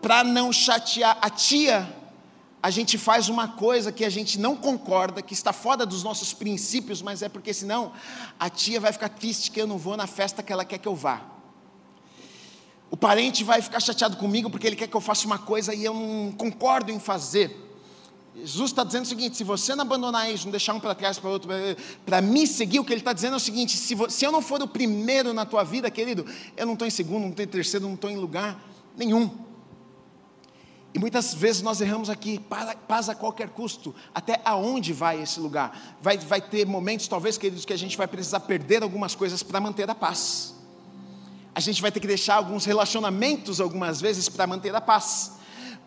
Speaker 1: Para não chatear a tia, a gente faz uma coisa que a gente não concorda, que está fora dos nossos princípios, mas é porque senão a tia vai ficar triste que eu não vou na festa que ela quer que eu vá. O parente vai ficar chateado comigo porque ele quer que eu faça uma coisa e eu não concordo em fazer. Jesus está dizendo o seguinte: se você não abandonar isso, não deixar um para trás para outro, para me seguir, o que ele está dizendo é o seguinte: se, se eu não for o primeiro na tua vida, querido, eu não estou em segundo, não estou em terceiro, não estou em lugar nenhum. E muitas vezes nós erramos aqui, paz a qualquer custo. Até aonde vai esse lugar? Vai, vai ter momentos, talvez, queridos, que a gente vai precisar perder algumas coisas para manter a paz a gente vai ter que deixar alguns relacionamentos algumas vezes para manter a paz.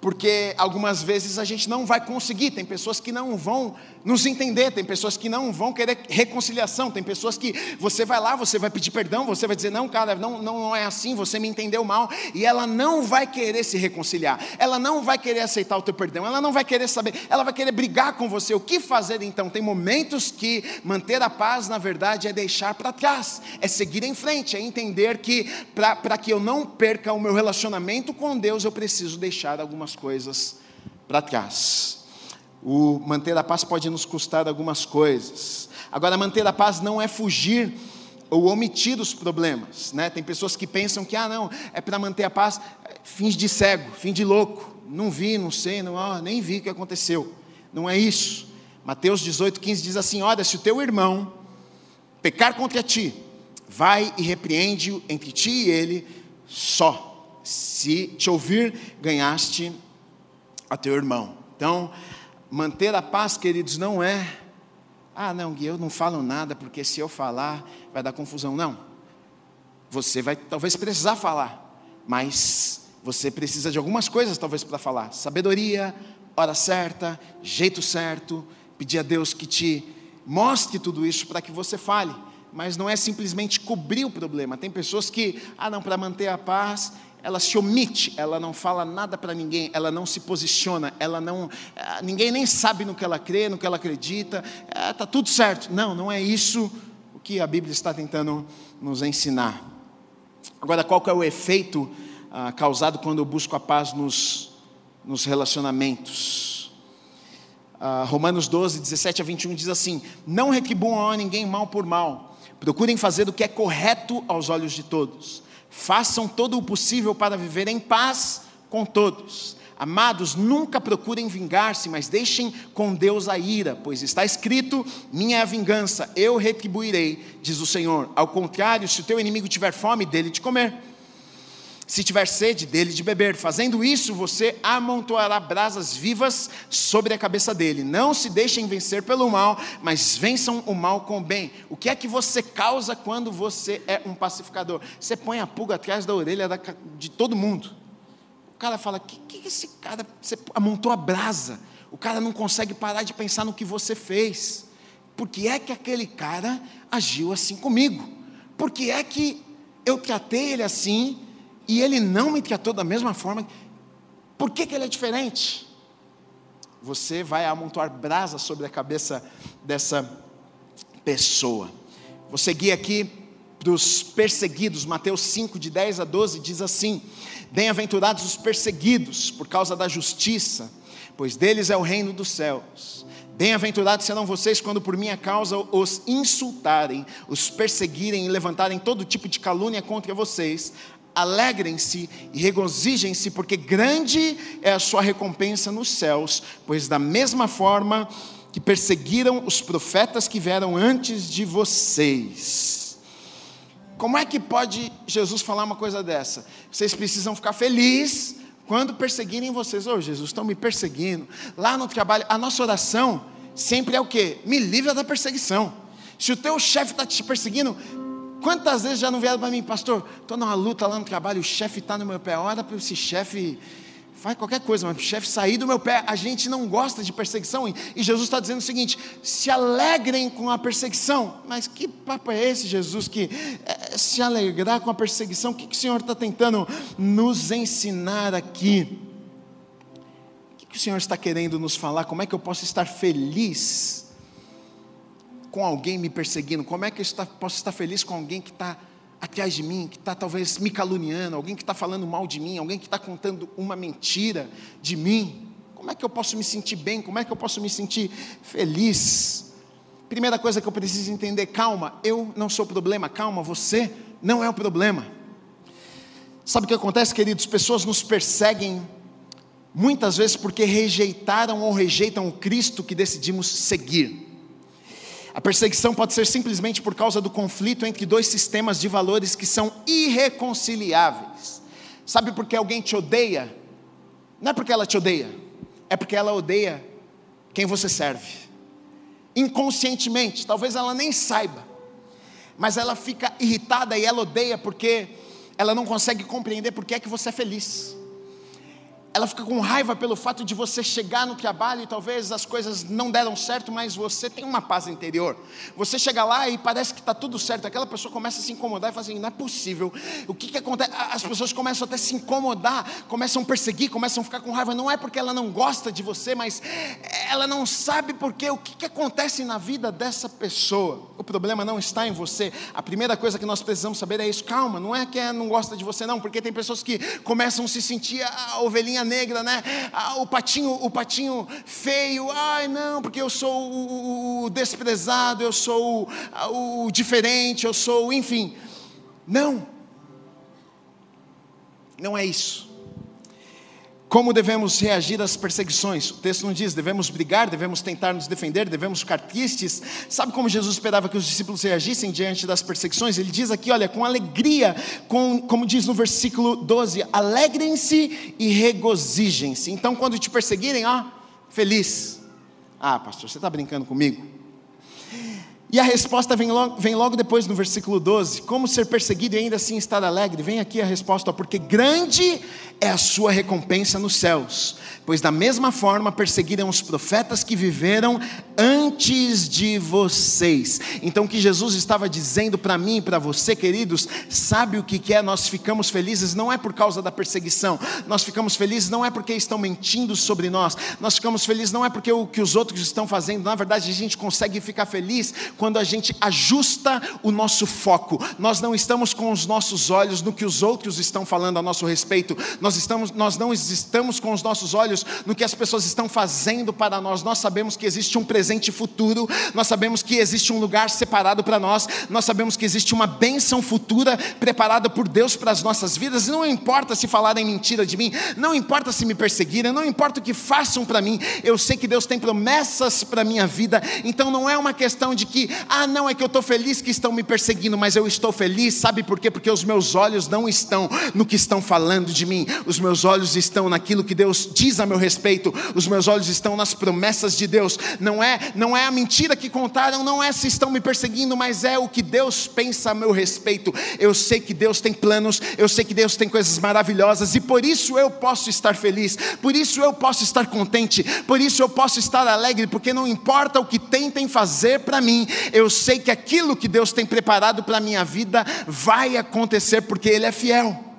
Speaker 1: Porque algumas vezes a gente não vai conseguir, tem pessoas que não vão nos entender, tem pessoas que não vão querer reconciliação, tem pessoas que você vai lá, você vai pedir perdão, você vai dizer, não, cara, não, não, é assim, você me entendeu mal, e ela não vai querer se reconciliar, ela não vai querer aceitar o teu perdão, ela não vai querer saber, ela vai querer brigar com você. O que fazer então? Tem momentos que manter a paz, na verdade, é deixar para trás, é seguir em frente, é entender que para que eu não perca o meu relacionamento com Deus, eu preciso deixar algumas coisas para trás. O manter a paz pode nos custar algumas coisas. Agora, manter a paz não é fugir ou omitir os problemas, né? Tem pessoas que pensam que ah não é para manter a paz, fins de cego, fim de louco, não vi, não sei, não, ah, nem vi o que aconteceu. Não é isso. Mateus 18, 15 diz assim: Olha, se o teu irmão pecar contra ti, vai e repreende-o entre ti e ele só. Se te ouvir, ganhaste a teu irmão. Então, manter a paz, queridos, não é, ah, não, Gui, eu não falo nada, porque se eu falar vai dar confusão. Não. Você vai talvez precisar falar, mas você precisa de algumas coisas, talvez, para falar: sabedoria, hora certa, jeito certo, pedir a Deus que te mostre tudo isso para que você fale. Mas não é simplesmente cobrir o problema. Tem pessoas que, ah, não, para manter a paz, ela se omite, ela não fala nada para ninguém, ela não se posiciona, ela não, eh, ninguém nem sabe no que ela crê, no que ela acredita, está eh, tudo certo. Não, não é isso o que a Bíblia está tentando nos ensinar. Agora, qual que é o efeito ah, causado quando eu busco a paz nos, nos relacionamentos? Ah, Romanos 12, 17 a 21 diz assim: Não retribuam a ninguém mal por mal, procurem fazer o que é correto aos olhos de todos Façam todo o possível para viver em paz com todos. Amados, nunca procurem vingar-se, mas deixem com Deus a ira, pois está escrito: Minha é a vingança, eu retribuirei, diz o Senhor. Ao contrário, se o teu inimigo tiver fome, dele de comer se tiver sede, dele de beber. Fazendo isso, você amontoará brasas vivas sobre a cabeça dele. Não se deixem vencer pelo mal, mas vençam o mal com o bem. O que é que você causa quando você é um pacificador? Você põe a pulga atrás da orelha de todo mundo. O cara fala: que, que esse cara. Você amontou a brasa. O cara não consegue parar de pensar no que você fez. Por que é que aquele cara agiu assim comigo? Por que é que eu tratei ele assim? E ele não me tratou da mesma forma, por que, que ele é diferente? Você vai amontoar brasa sobre a cabeça dessa pessoa. Vou seguir aqui para os perseguidos, Mateus 5, de 10 a 12, diz assim: Bem-aventurados os perseguidos por causa da justiça, pois deles é o reino dos céus. Bem-aventurados serão vocês quando por minha causa os insultarem, os perseguirem e levantarem todo tipo de calúnia contra vocês alegrem-se e regozijem-se, porque grande é a sua recompensa nos céus, pois da mesma forma que perseguiram os profetas que vieram antes de vocês. Como é que pode Jesus falar uma coisa dessa? Vocês precisam ficar felizes quando perseguirem vocês. Oh, Jesus, estão me perseguindo. Lá no trabalho, a nossa oração sempre é o quê? Me livra da perseguição. Se o teu chefe está te perseguindo, Quantas vezes já não vieram para mim, pastor? Estou numa luta lá no trabalho, o chefe está no meu pé. Ora para esse chefe, faz qualquer coisa, mas o chefe sair do meu pé. A gente não gosta de perseguição. E Jesus está dizendo o seguinte: se alegrem com a perseguição. Mas que papo é esse, Jesus, que é, se alegrar com a perseguição? O que, que o Senhor está tentando nos ensinar aqui? O que, que o Senhor está querendo nos falar? Como é que eu posso estar feliz? Com alguém me perseguindo? Como é que eu posso estar feliz com alguém que está atrás de mim, que está talvez me caluniando, alguém que está falando mal de mim, alguém que está contando uma mentira de mim? Como é que eu posso me sentir bem? Como é que eu posso me sentir feliz? Primeira coisa que eu preciso entender: calma, eu não sou o problema, calma, você não é o problema. Sabe o que acontece, queridos? Pessoas nos perseguem muitas vezes porque rejeitaram ou rejeitam o Cristo que decidimos seguir. A perseguição pode ser simplesmente por causa do conflito entre dois sistemas de valores que são irreconciliáveis. Sabe por que alguém te odeia? Não é porque ela te odeia, é porque ela odeia quem você serve. Inconscientemente, talvez ela nem saiba, mas ela fica irritada e ela odeia porque ela não consegue compreender por que é que você é feliz. Ela fica com raiva pelo fato de você chegar no trabalho e talvez as coisas não deram certo, mas você tem uma paz interior. Você chega lá e parece que está tudo certo, aquela pessoa começa a se incomodar e fala assim: não é possível. O que, que acontece? As pessoas começam até a se incomodar, começam a perseguir, começam a ficar com raiva. Não é porque ela não gosta de você, mas ela não sabe porque o que, que acontece na vida dessa pessoa. O problema não está em você. A primeira coisa que nós precisamos saber é isso. Calma, não é que ela não gosta de você, não, porque tem pessoas que começam a se sentir a ovelhinha negra, né? Ah, o patinho, o patinho feio. Ai, não, porque eu sou o, o desprezado, eu sou o, o diferente, eu sou, enfim. Não. Não é isso. Como devemos reagir às perseguições? O texto não diz, devemos brigar, devemos tentar nos defender, devemos ficar tristes. Sabe como Jesus esperava que os discípulos reagissem diante das perseguições? Ele diz aqui, olha, com alegria, com, como diz no versículo 12: alegrem-se e regozijem-se. Então, quando te perseguirem, ó, feliz. Ah, pastor, você está brincando comigo? E a resposta vem logo, vem logo, depois no versículo 12: Como ser perseguido e ainda assim estar alegre? Vem aqui a resposta: Porque grande é a sua recompensa nos céus, pois da mesma forma perseguiram os profetas que viveram antes de vocês. Então, o que Jesus estava dizendo para mim e para você, queridos, sabe o que é? Nós ficamos felizes não é por causa da perseguição, nós ficamos felizes não é porque estão mentindo sobre nós, nós ficamos felizes não é porque o que os outros estão fazendo, na verdade, a gente consegue ficar feliz quando a gente ajusta o nosso foco, nós não estamos com os nossos olhos no que os outros estão falando a nosso respeito, nós, estamos, nós não estamos com os nossos olhos no que as pessoas estão fazendo para nós. Nós sabemos que existe um presente futuro, nós sabemos que existe um lugar separado para nós, nós sabemos que existe uma bênção futura preparada por Deus para as nossas vidas. Não importa se falarem mentira de mim, não importa se me perseguirem, não importa o que façam para mim, eu sei que Deus tem promessas para a minha vida. Então não é uma questão de que, ah, não, é que eu estou feliz que estão me perseguindo, mas eu estou feliz, sabe por quê? Porque os meus olhos não estão no que estão falando de mim, os meus olhos estão naquilo que Deus diz a meu respeito, os meus olhos estão nas promessas de Deus. Não é, não é a mentira que contaram, não é se estão me perseguindo, mas é o que Deus pensa a meu respeito. Eu sei que Deus tem planos, eu sei que Deus tem coisas maravilhosas e por isso eu posso estar feliz, por isso eu posso estar contente, por isso eu posso estar alegre, porque não importa o que tentem fazer para mim, eu sei que aquilo que Deus tem preparado para a minha vida vai acontecer, porque Ele é fiel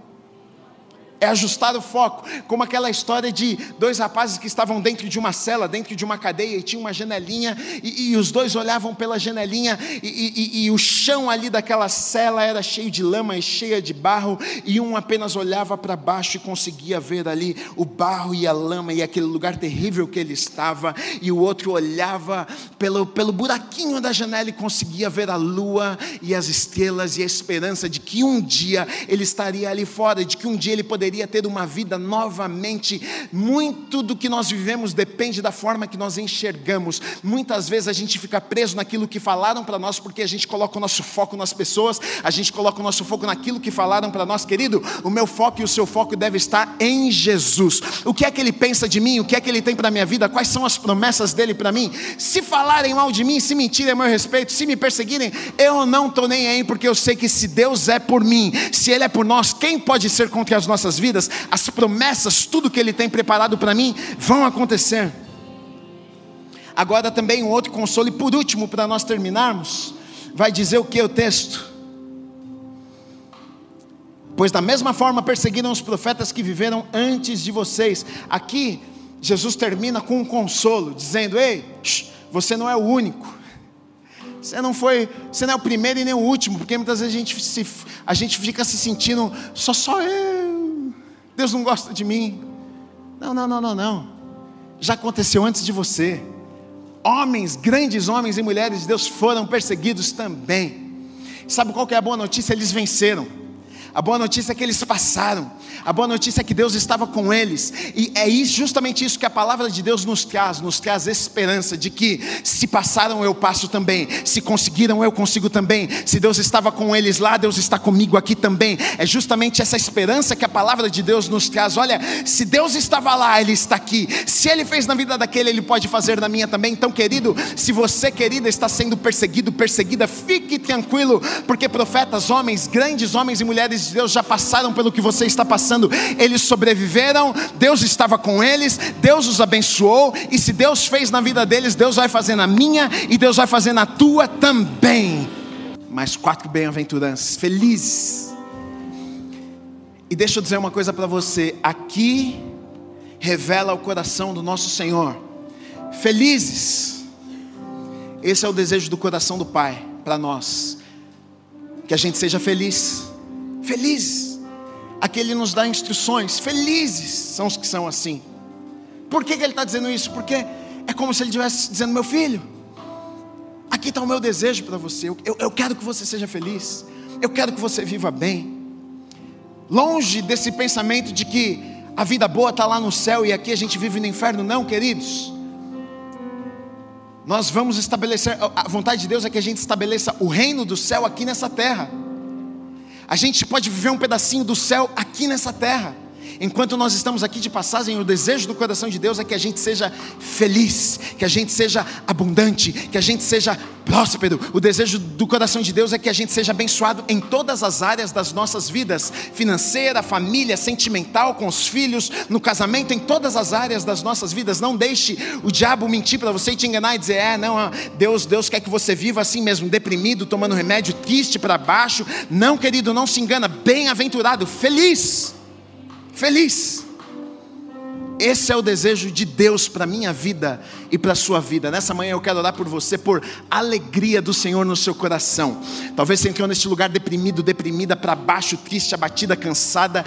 Speaker 1: é ajustar o foco, como aquela história de dois rapazes que estavam dentro de uma cela, dentro de uma cadeia, e tinha uma janelinha, e, e os dois olhavam pela janelinha, e, e, e, o chão ali daquela cela era cheio de lama e cheia de barro, e um apenas olhava para baixo e conseguia ver ali o barro e a lama e aquele lugar terrível que ele estava, e o outro olhava pelo, pelo buraquinho da janela e conseguia ver a lua e as estrelas e a esperança de que um dia ele estaria ali fora, de que um dia ele poderia poderia ter uma vida novamente. Muito do que nós vivemos depende da forma que nós enxergamos. Muitas vezes a gente fica preso naquilo que falaram para nós, porque a gente coloca o nosso foco nas pessoas, a gente coloca o nosso foco naquilo que falaram para nós, querido. O meu foco e o seu foco deve estar em Jesus. O que é que ele pensa de mim? O que é que ele tem para minha vida? Quais são as promessas dele para mim? Se falarem mal de mim, se mentirem a meu respeito, se me perseguirem, eu não estou nem aí, porque eu sei que se Deus é por mim, se Ele é por nós, quem pode ser contra as nossas nossas vidas, as promessas, tudo que Ele tem preparado para mim, vão acontecer. Agora também um outro consolo, e por último, para nós terminarmos, vai dizer o que o texto? Pois da mesma forma perseguiram os profetas que viveram antes de vocês. Aqui, Jesus termina com um consolo, dizendo: Ei, você não é o único. Você não foi, você não é o primeiro e nem o último, porque muitas vezes a gente, se, a gente fica se sentindo só só eu. Deus não gosta de mim. Não, não, não, não, não. Já aconteceu antes de você. Homens, grandes homens e mulheres de Deus foram perseguidos também. Sabe qual que é a boa notícia? Eles venceram. A boa notícia é que eles passaram. A boa notícia é que Deus estava com eles. E é justamente isso que a palavra de Deus nos traz, nos traz esperança de que se passaram eu passo também, se conseguiram eu consigo também. Se Deus estava com eles lá, Deus está comigo aqui também. É justamente essa esperança que a palavra de Deus nos traz. Olha, se Deus estava lá, ele está aqui. Se ele fez na vida daquele, ele pode fazer na minha também. Então, querido, se você, querida, está sendo perseguido, perseguida, fique tranquilo, porque profetas, homens, grandes homens e mulheres de Deus já passaram pelo que você está passando, eles sobreviveram, Deus estava com eles, Deus os abençoou, e se Deus fez na vida deles, Deus vai fazer na minha e Deus vai fazer na tua também. Mais quatro bem-aventuranças, felizes. E deixa eu dizer uma coisa para você: aqui revela o coração do nosso Senhor. Felizes, esse é o desejo do coração do Pai para nós, que a gente seja feliz, felizes. Aqui Ele nos dá instruções, felizes são os que são assim. Por que, que Ele está dizendo isso? Porque é como se Ele estivesse dizendo: meu filho, aqui está o meu desejo para você, eu, eu quero que você seja feliz, eu quero que você viva bem. Longe desse pensamento de que a vida boa está lá no céu e aqui a gente vive no inferno, não, queridos. Nós vamos estabelecer, a vontade de Deus é que a gente estabeleça o reino do céu aqui nessa terra. A gente pode viver um pedacinho do céu aqui nessa terra. Enquanto nós estamos aqui de passagem, o desejo do coração de Deus é que a gente seja feliz, que a gente seja abundante, que a gente seja próspero. O desejo do coração de Deus é que a gente seja abençoado em todas as áreas das nossas vidas financeira, família, sentimental, com os filhos, no casamento, em todas as áreas das nossas vidas. Não deixe o diabo mentir para você e te enganar e dizer: é, não, Deus, Deus quer que você viva assim mesmo, deprimido, tomando remédio, triste para baixo. Não, querido, não se engana. Bem-aventurado, feliz feliz. Esse é o desejo de Deus para a minha vida e para a sua vida. Nessa manhã eu quero orar por você, por alegria do Senhor no seu coração. Talvez você entrou neste lugar deprimido, deprimida, para baixo, triste, abatida, cansada.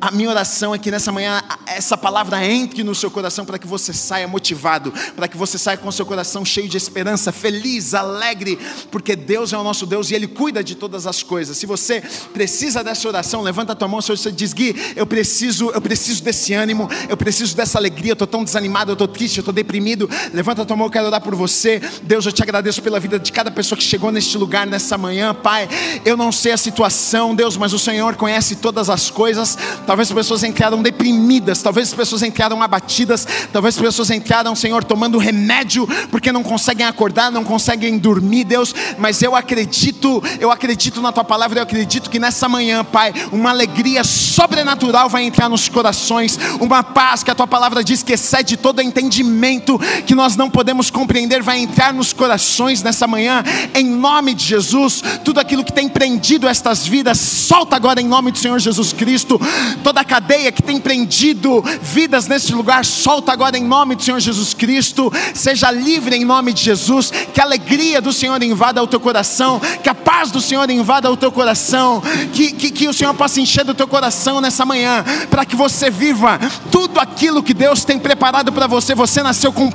Speaker 1: A minha oração é que nessa manhã essa palavra entre no seu coração para que você saia motivado, para que você saia com seu coração cheio de esperança, feliz, alegre, porque Deus é o nosso Deus e Ele cuida de todas as coisas. Se você precisa dessa oração, levanta a tua mão, Senhor, você diz, Gui, eu preciso, eu preciso desse ânimo, eu preciso dessa alegria, eu estou tão desanimado, eu estou triste, eu estou deprimido. Levanta a tua mão, eu quero orar por você. Deus, eu te agradeço pela vida de cada pessoa que chegou neste lugar nessa manhã, Pai. Eu não sei a situação, Deus, mas o Senhor conhece todas as coisas. Talvez as pessoas entraram deprimidas, talvez as pessoas entraram abatidas, talvez as pessoas entraram, Senhor, tomando remédio porque não conseguem acordar, não conseguem dormir, Deus. Mas eu acredito, eu acredito na tua palavra, eu acredito que nessa manhã, Pai, uma alegria sobrenatural vai entrar nos corações, uma paz que a tua palavra diz que excede todo entendimento, que nós não podemos compreender, vai entrar nos corações nessa manhã, em nome de Jesus. Tudo aquilo que tem prendido estas vidas, solta agora em nome do Senhor Jesus Cristo. Toda a cadeia que tem prendido vidas neste lugar, solta agora em nome do Senhor Jesus Cristo. Seja livre em nome de Jesus. Que a alegria do Senhor invada o teu coração, que a paz do Senhor invada o teu coração, que, que, que o Senhor possa encher do teu coração nessa manhã, para que você viva tudo aquilo que Deus tem preparado para você. Você nasceu com um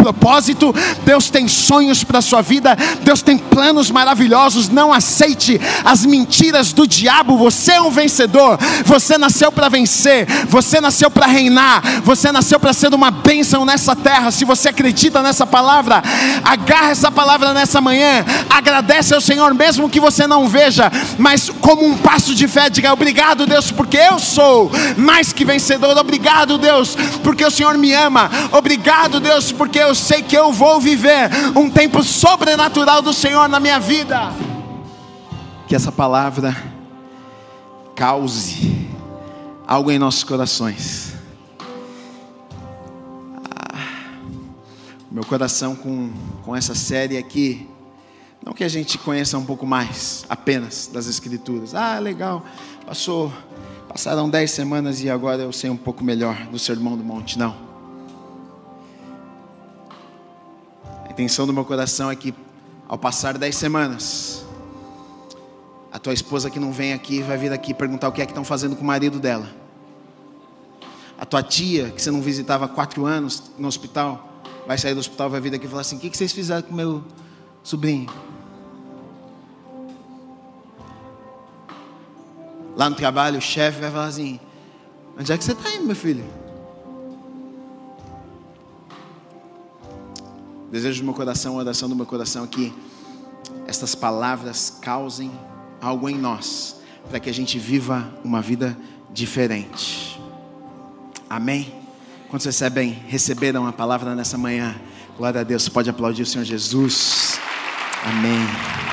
Speaker 1: Deus tem sonhos para a sua vida, Deus tem planos maravilhosos. Não aceite as mentiras do diabo. Você é um vencedor, você nasceu para vencer, você nasceu para reinar, você nasceu para ser uma bênção nessa terra. Se você acredita nessa palavra, agarra essa palavra nessa manhã, agradece ao Senhor, mesmo que você não veja, mas como um passo de fé, diga obrigado, Deus, porque eu sou mais que vencedor. Obrigado, Deus, porque o Senhor me ama. Obrigado, Deus, porque eu sei que eu vou viver um tempo sobrenatural do Senhor na minha vida. Que essa palavra cause algo em nossos corações. Ah, meu coração com, com essa série aqui. Não que a gente conheça um pouco mais apenas das Escrituras. Ah, legal, passou Passaram dez semanas e agora eu sei um pouco melhor do Sermão do Monte. Não. A intenção do meu coração é que, ao passar dez semanas, a tua esposa que não vem aqui vai vir aqui perguntar o que é que estão fazendo com o marido dela. A tua tia, que você não visitava há quatro anos no hospital, vai sair do hospital, vai vir aqui e falar assim: o que vocês fizeram com meu sobrinho? Lá no trabalho, o chefe vai falar assim: Onde é que você está indo, meu filho? Desejo do meu coração, oração do meu coração que estas palavras causem algo em nós, para que a gente viva uma vida diferente. Amém? Quando vocês recebem, receberam a palavra nessa manhã, glória a Deus, pode aplaudir o Senhor Jesus. Amém.